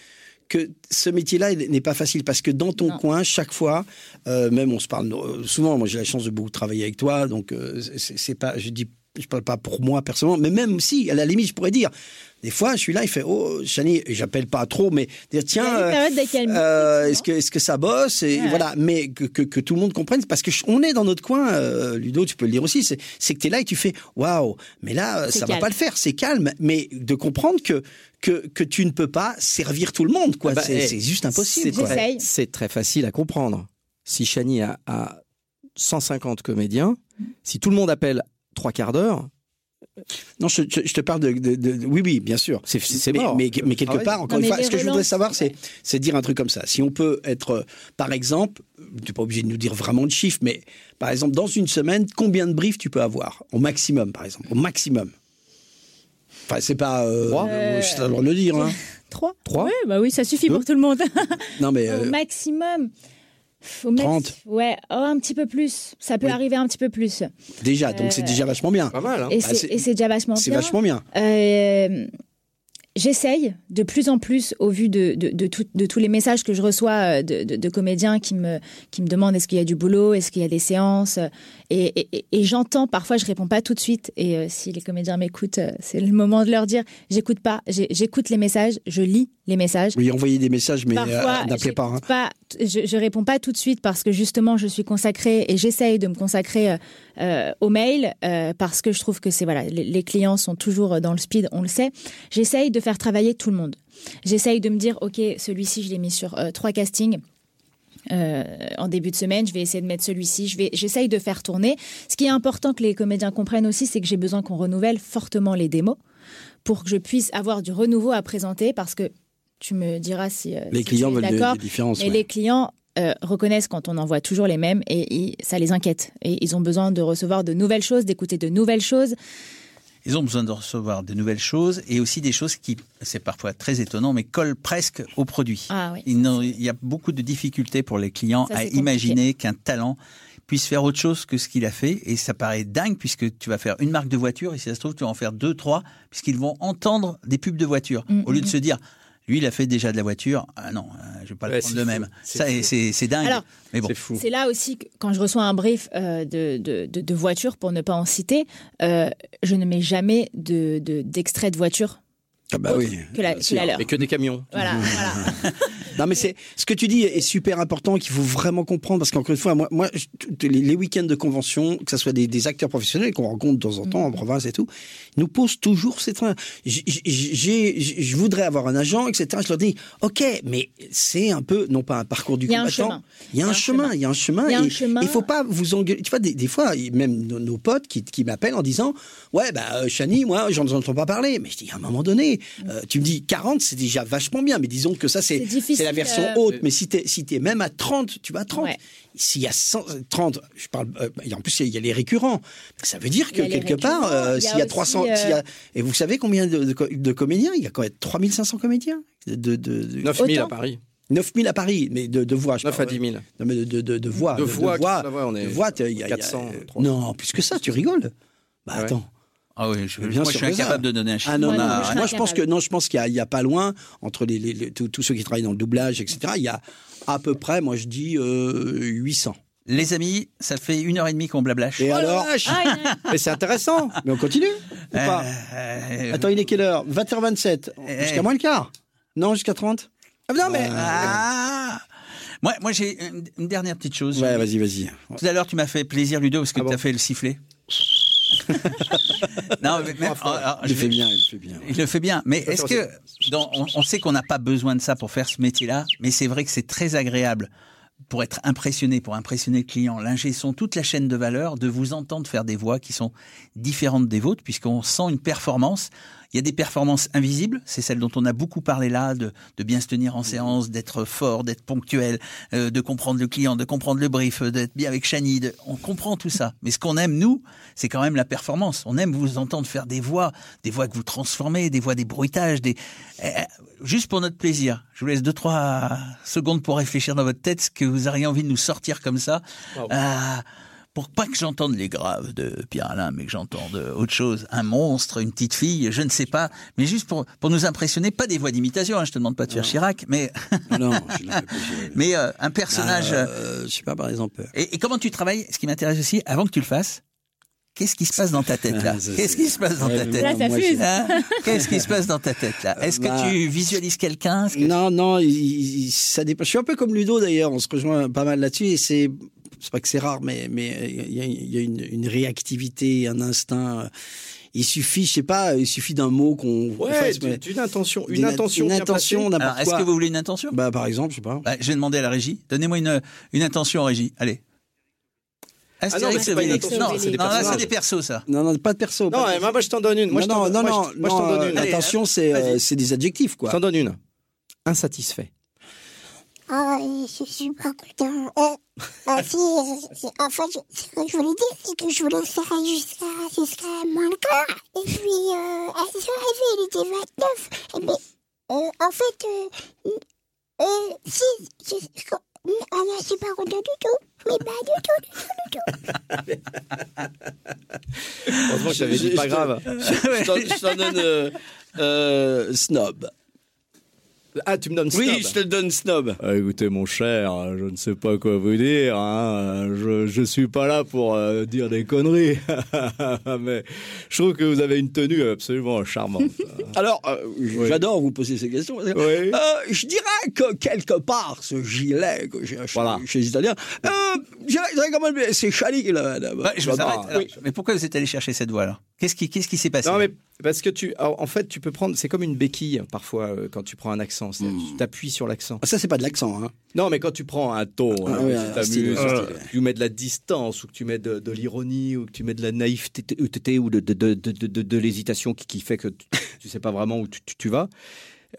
que ce métier-là n'est pas facile parce que dans ton Non. coin, chaque fois, euh, même on se parle euh, souvent, moi j'ai la chance de beaucoup travailler avec toi, donc euh, c'est pas, je dis, je parle pas pour moi personnellement, mais même si, à la limite, je pourrais dire, des fois, je suis là, il fait, oh, Chani, j'appelle pas trop, mais dire, tiens, euh, euh, est-ce que est-ce que ça bosse et Ouais. voilà mais que, que, que tout le monde comprenne parce que je- on est dans notre coin euh, Ludo tu peux le dire aussi c'est c'est que tu es là et tu fais waouh mais là ça va calme. pas le faire c'est calme mais de comprendre que que que tu ne peux pas servir tout le monde quoi Ah bah, c'est eh, c'est juste impossible c'est très facile à comprendre. Si Chani a, a 150 comédiens, si tout le monde appelle trois quarts d'heure, non je, je- je te parle de, de- de- de- oui oui bien sûr c'est mais, mort. mais, mais quelque Travail. part, encore Non, une fois, ce que je voudrais savoir, c'est ouais. dire un truc comme ça. Si on peut être, euh, par exemple, tu n'es pas obligé de nous dire vraiment de chiffres, mais par exemple, dans une semaine, combien de briefs tu peux avoir? Au maximum, par exemple. Au maximum. Enfin, c'est pas. Euh, Trois euh, je t'ai le droit de le dire. Hein. Trois Trois? Oui, bah oui, ça suffit Deux? pour tout le monde. Non, mais. Au euh, maximum. 30. Ouais, oh, un petit peu plus. Ça peut Oui. arriver un petit peu plus. déjà, donc c'est euh, déjà vachement bien. Pas mal. Hein Et Bah, c'est c'est- et c'est déjà vachement C'est bien. vachement bien. Euh, J'essaye de plus en plus, au vu de, de, de, tout- de tous les messages que je reçois euh, de, de, de comédiens qui me, qui me demandent est-ce qu'il y a du boulot, est-ce qu'il y a des séances. Et, et, et- et j'entends, parfois je réponds pas tout de suite. Et euh, si les comédiens m'écoutent, euh, c'est le moment de leur dire j'écoute pas, j'écoute les messages, je lis les messages. Oui, envoyer des messages, mais euh, n'appelez pas. hein. pas, je, je réponds pas tout de suite parce que justement je suis consacrée et j'essaye de me consacrer euh, euh, au mail euh, parce que je trouve que c'est voilà les, les clients sont toujours dans le speed, on le sait. J'essaye de faire travailler tout le monde. J'essaye de me dire ok celui-ci je l'ai mis sur trois castings. Euh, en début de semaine, je vais essayer de mettre celui-ci. Je vais, j'essaye de faire tourner. Ce qui est important que les comédiens comprennent aussi, c'est que j'ai besoin qu'on renouvelle fortement les démos pour que je puisse avoir du renouveau à présenter, parce que tu me diras si, euh, Les si clients veulent d'accord. des différences. Mais ouais. les clients euh, reconnaissent quand on envoie toujours les mêmes et, ils- ça les inquiète. Et ils ont besoin de recevoir de nouvelles choses, d'écouter de nouvelles choses. Ils ont besoin de recevoir de nouvelles choses et aussi des choses qui, c'est parfois très étonnant, mais collent presque au produit. Ah oui. Il y a beaucoup de difficultés pour les clients Ça, à imaginer qu'un talent puisse faire autre chose que ce qu'il a fait. Et ça paraît dingue puisque tu vas faire une marque de voiture et si ça se trouve, tu vas en faire deux, trois, puisqu'ils vont entendre des pubs de voiture. Mm, Au lieu mm, de se dire, lui, il a fait déjà de la voiture. Ah non, euh, je vais pas Ouais, le prendre de fou. même. C'est Ça, dingue. Alors, mais bon. C'est fou. C'est là aussi que quand je reçois un brief euh, de, de, de, de voiture, pour ne pas en citer, euh, je ne mets jamais de de- d'extrait de, voiture Ah bah oui. que la, que sûr. la leur. Et que des camions. Voilà, voilà. Non, mais c'est ce que tu dis est super important qu'il faut vraiment comprendre parce qu'encore une fois, moi, moi je- t- les, les week-ends de convention, que ce soit des, des acteurs professionnels qu'on rencontre de temps en temps Mm. en province et tout, ils nous posent toujours ces trains. Je voudrais avoir un agent, etc. Je leur dis, ok, mais c'est un peu non pas un parcours du combattant. Il y a un chemin. Il y a un chemin. Il y a un et chemin. Il faut pas vous engueuler. Tu vois, des, des fois, même nos, nos potes qui, qui m'appellent en disant, ouais, bah, euh, Chani, moi, j'en entends pas parler. Mais je dis, à un moment donné, euh, tu me dis 40, c'est déjà vachement bien. Mais disons que ça, c'est la version euh, haute. Mais si tu es, si même à 30, tu vas à 30. Ouais. S'il y a 100, 30, je parle, euh, et en plus, il y a les récurrents. Ça veut dire que quelque part, euh, y s'il y a aussi, 300, euh, s'il y a- et vous savez combien de, de, co- de comédiens? Il y a quand même 3500 comédiens de, de, de, 9000 à. Paris. 9000 à Paris, mais de, de voix. je 9 à parle. 10 000. Non, mais de, de, de, de voix. De voix, voix, va, on est de voix, t'as- il y a- y a- 400, euh, 300. Non, plus que ça, tu rigoles. Bah Ah ouais. attends. Ah oui, je, Bien moi, je suis ça. incapable de donner un chiffre. Ah non, Moi non, non, non. je moi je pense que non, je pense qu'il y, a- il y a pas loin entre les, les- les- tous tous ceux qui travaillent dans le doublage, etc. Il y a à peu près, moi je dis euh, 800. Les amis, ça fait une heure et demie qu'on blablache. Et Oh alors Ah, Mais c'est intéressant. Mais on continue ou Euh, pas euh, Attends, il est quelle heure? 20h27. Eh. Jusqu'à moins le quart? Non, jusqu'à 30 Ah non, mais. Ah moi, moi j'ai une, dernière petite chose. Ouais, vas-y, vas-y. Tout à l'heure, tu m'as fait plaisir, Ludo, parce que Ah tu bon? as fait le sifflet. non, mais même- alors, Il je le fait bien, il le fait bien. Il le fait bien. Mais est-ce que, dans- on, on sait qu'on n'a pas besoin de ça pour faire ce métier-là, mais c'est vrai que c'est très agréable pour être impressionné, pour impressionner le client, l'ingé son, toute la chaîne de valeur, de vous entendre faire des voix qui sont différentes des vôtres, puisqu'on sent une performance. Il y a des performances invisibles, c'est celle dont on a beaucoup parlé là, de, de bien se tenir en séance, d'être fort, d'être ponctuel, euh, de comprendre le client, de comprendre le brief, euh, d'être bien avec Chani. de- On comprend tout ça. Mais ce qu'on aime, nous, c'est quand même la performance. On aime vous entendre faire des voix, des voix que vous transformez, des voix des bruitages, des... euh, juste pour notre plaisir. Je vous laisse deux, trois secondes pour réfléchir dans votre tête ce que vous auriez envie de nous sortir comme ça. Euh, pour pas que j'entende les graves de Pierre Alain, mais que j'entende autre chose, un monstre, une petite fille, je ne sais pas, mais juste pour, pour nous impressionner, pas des voix d'imitation, hein, je te demande pas de faire Chirac, mais, Non, je fait. mais euh, un personnage. Euh, je sais pas, par exemple. Et, et comment tu travailles Ce qui m'intéresse aussi, avant que tu le fasses, qu'est-ce qui se passe dans ta tête là Qu'est-ce qui se passe dans ta tête Là, ça fuse. Hein Qu'est-ce qui se passe dans ta tête là Est-ce que Bah- tu visualises quelqu'un que- Non, non, il- il- ça dépend. Je suis un peu comme Ludo d'ailleurs, on se rejoint pas mal là-dessus et c'est c'est pas que c'est rare, mais mais il y a, il y a une, une réactivité, un instinct. Il suffit, je sais pas, il suffit d'un mot qu'on Ouais, fasse, d'une intention, une intention, une intention, est-ce que vous voulez une intention? Bah par exemple, je sais pas. Bah, Je vais demander à la régie. Donnez-moi une, une intention en régie. Allez. Ah non, Astérix c'est pas une Obélix. intention, Non, c'est des non, des persos, ça. Non, non, pas de perso. Non, pas de perso. moi, moi, je t'en donne une. Moi, je non, t'en non, moi, non, je- moi, je t'en non, donne une. Allez, L'intention, c'est euh, des adjectifs, quoi. Je t'en donne une. Insatisfait. Ah, je suis pas content. Euh, euh, si, euh, en fait, je- ce que je voulais dire, c'est que je voulais faire jusqu'à jusqu'à moins le quart. Et puis, euh, à ce arrivé, il était 29. Et mais, euh, en fait, euh, euh, si, je, je, ah non, je suis pas content du tout. Mais pas du tout, du tout, du tout. Heureusement que j'avais dit pas grave. Je t'en- je t'en donne euh, euh, snob. Ah, tu me donnes Oui, snob. je te le donne snob. Ah, écoutez, mon cher, je ne sais pas quoi vous dire. Hein. Je, je suis pas là pour euh, dire des conneries. Mais je trouve que vous avez une tenue absolument charmante. Alors, euh, j'adore vous poser ces questions. Oui. euh, je dirais que quelque part, ce gilet que j'ai acheté Voilà. chez les Italiens, euh, c'est Chali qui l'a. Ouais, je vous arrête. Alors, Oui. Mais pourquoi vous êtes allé chercher cette voix alors? Qu'est-ce qui, qu'est-ce qui s'est passé? Non, mais parce que tu, en en fait, tu peux prendre, c'est comme une béquille parfois euh, quand tu prends un accent. Hmm. Tu t'appuies sur l'accent. Ça, c'est pas de l'accent. Hein. Non, mais quand tu prends un ton, Ah hein, oui, un tu t'amuses, euh, tu mets de la distance ou que tu mets de, de l'ironie ou que tu mets de la naïveté ou de, l'hésitation qui, qui fait que tu, tu sais pas vraiment où tu vas.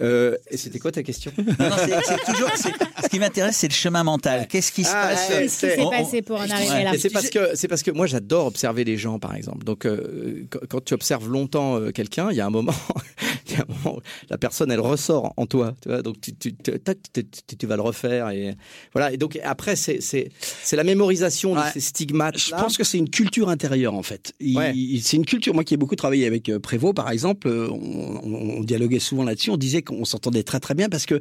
Euh, et c'était quoi ta question? Non, non, c'est, c'est toujours. c'est- ce qui m'intéresse, c'est le chemin mental. Qu'est-ce qui se Ah, passe Qu'est-ce qui s'est passé pour en arriver Ouais. là? c'est parce que c'est parce que moi j'adore observer les gens par exemple. Donc euh, quand, quand tu observes longtemps euh, quelqu'un, il y a un moment, un moment, la personne elle ressort en toi. Tu vois, donc tu, vas le refaire et voilà. Et donc après c'est c'est c'est la mémorisation Ouais. de ces stigmates. Je pense que c'est une culture intérieure en fait. Il- Ouais. il- C'est une culture. Moi qui ai beaucoup travaillé avec euh, Prévost par exemple, euh, on, dialoguait souvent là-dessus. On disait qu'on s'entendait très très bien parce que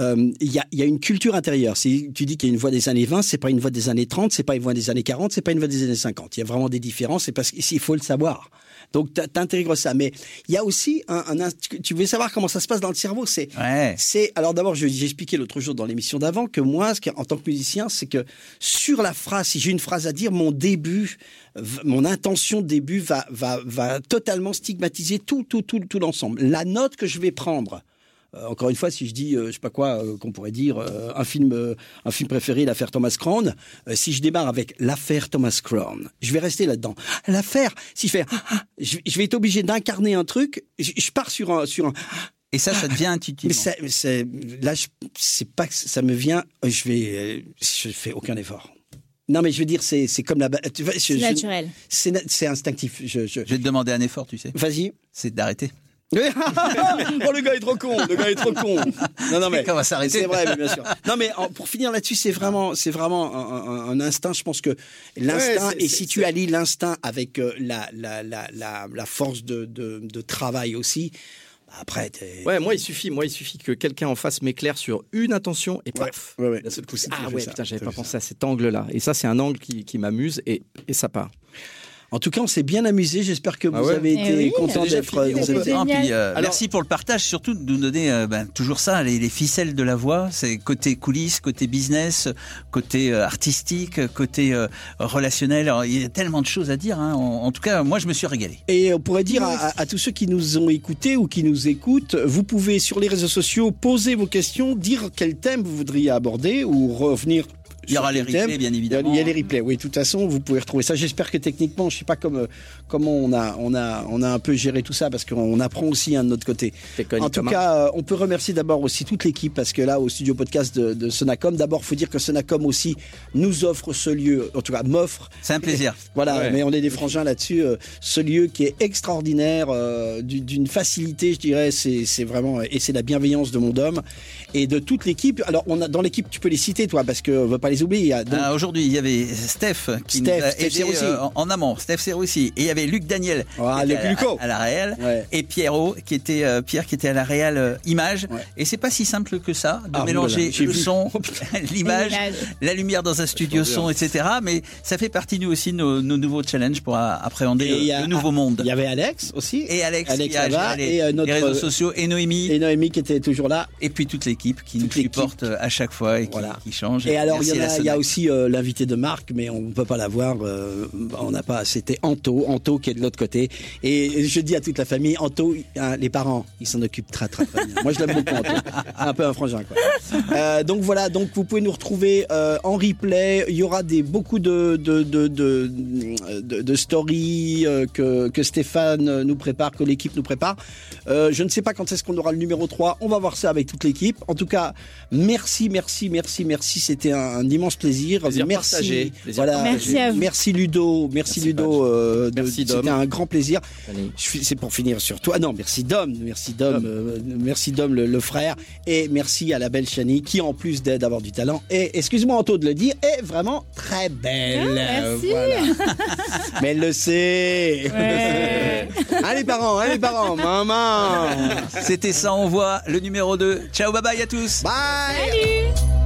euh, il y, a, il y a une culture intérieure. Si tu dis qu'il y a une voix des années 20, c'est pas une voix des années 30, c'est pas une voix des années 40, c'est pas une voix des années 50. Il y a vraiment des différences. C'est parce qu'il faut le savoir. Donc t'in- t'intègres ça. Mais il y a aussi un, tu veux savoir comment ça se passe dans le cerveau. C'est Ouais. c'est alors d'abord, je- j'ai expliqué l'autre jour dans l'émission d'avant que moi, ce qui, en tant que musicien, c'est que sur la phrase, si j'ai une phrase à dire, mon début, mon intention de début va va va totalement stigmatiser tout tout tout tout l'ensemble. La note que je vais prendre. Euh, encore une fois, si je dis, euh, je sais pas quoi, euh, qu'on pourrait dire, euh, un film, euh, un film préféré, l'affaire Thomas Crown. euh, si je démarre avec l'affaire Thomas Crown, je vais rester là-dedans. L'affaire, si je fais, ah, ah, je, je vais être obligé d'incarner un truc. Je, je pars sur un sur un, Et ça, ça devient mais intuitivement. c'est, c'est- là, je- c'est pas que ça me vient. Je vais, je fais aucun effort. Non, mais je veux dire, c'est, c'est comme la. ba- Tu vois, je- C'est je- naturel. c'est, instinctif. Je, je- Je vais te demander un effort, tu sais. Vas-y. C'est d'arrêter. oh, le gars est trop con. Le gars est trop con. Non, non, mais. On va s'arrêter. C'est vrai, mais bien sûr. Non, mais en- pour finir là-dessus, c'est vraiment, c'est vraiment un, un- un instinct. Je pense que l'instinct, Ouais, et si tu allies l'instinct avec euh, la, la, la, la, la force de, de, de travail aussi, après, t'es. Ouais, moi il suffit, moi il suffit que quelqu'un en face m'éclaire sur une intention et paf. ouais, ouais. Coup, ah ouais, ça, putain, j'avais pas pensé à cet angle-là. Et ça, c'est un angle qui, qui m'amuse et, et ça part. En tout cas, on s'est bien amusé. J'espère que Ah vous ouais avez Eh été oui. content d'être. Génial. puis, euh, merci pour le partage, surtout de nous donner euh, ben, toujours ça, les, les ficelles de la voix. C'est côté coulisses, côté business, côté euh, artistique, côté euh, relationnel. Alors, il y a tellement de choses à dire. hein. En, en tout cas, moi, je me suis régalé. Et on pourrait dire à tous ceux qui nous ont écoutés ou qui nous écoutent, vous pouvez sur les réseaux sociaux poser vos questions, dire quel thème vous voudriez aborder ou revenir Il y aura les replays, bien évidemment. Il y a les replays, oui. De toute façon, vous pouvez retrouver ça. J'espère que techniquement, je sais pas comme, comment on a, on a, on a un peu géré tout ça parce qu'on apprend aussi hein, de notre côté. En tout cas, euh, on peut remercier d'abord aussi toute l'équipe parce que là, au studio podcast de, de Sonacom, d'abord, faut dire que Sonacom aussi nous offre ce lieu, en tout cas, m'offre. C'est un plaisir. Voilà, Ouais. mais on est des frangins là-dessus. euh, ce lieu qui est extraordinaire, euh, du- d'une facilité, je dirais, c'est c'est vraiment et c'est la bienveillance de mon dôme et de toute l'équipe. Alors, on a dans l'équipe, tu peux les citer, toi, parce que on veut pas les a donc- Ah, Aujourd'hui, il y avait Steph qui Steph, nous a Steph aidé Serroussi. euh, en, en amont. Steph Serroussi. Et il y avait Luc Daniel Ah, qui Luc était à, Luco. à, à la réelle Ouais. et Pierrot qui était euh, Pierre qui était à la réelle euh, image. Ouais. Et c'est pas si simple que ça de Ah, mélanger voilà, le vu. son, l'image, l'image. la lumière dans un studio son, etc. Mais ça fait partie nous aussi de nos, nos nouveaux challenges pour appréhender le nouveau monde. Il y avait Alex aussi. Et Alex, Alex qui a les, et, euh, les notre- réseaux sociaux et Noémie Et Noémie qui était toujours là. et puis toute l'équipe qui Toute nous supporte à chaque fois et qui, Voilà. qui change. Et alors, il y, en a, il y a aussi euh, l'invité de Marc, mais on ne peut pas l'avoir. euh, on n'a pas. C'était Anto, Anto qui est de l'autre côté. Et je dis à toute la famille, Anto, hein, les parents, ils s'en occupent très très très bien. Moi, je l'aime beaucoup, Anto. Un peu un frangin, quoi. Euh, donc voilà, donc vous pouvez nous retrouver en replay. Il y aura des beaucoup de de de de, de, de stories que que Stéphane nous prépare, que l'équipe nous prépare. Je ne sais pas quand est-ce qu'on aura le numéro 3. On va voir ça avec toute l'équipe. En tout cas, merci, merci, merci, merci. C'était un, un immense plaisir. Plaisir merci. partagé. Plaisir Voilà. Merci à vous. Merci Ludo. Merci, Merci, Ludo. euh, de- Merci, Dom. C'était un grand plaisir. Allez. C'est pour finir sur toi. Non, merci Dom. Merci Dom. euh, merci Dom, le, le frère. Et merci à la belle Chani qui, en plus d'avoir du talent, et excuse-moi Anto de le dire, est vraiment très belle. Ah, merci. Voilà. Mais elle le sait. Ouais. Les parents, les parents, maman. C'était ça, on voit le numéro 2. Ciao, bye bye à tous. Bye. Salut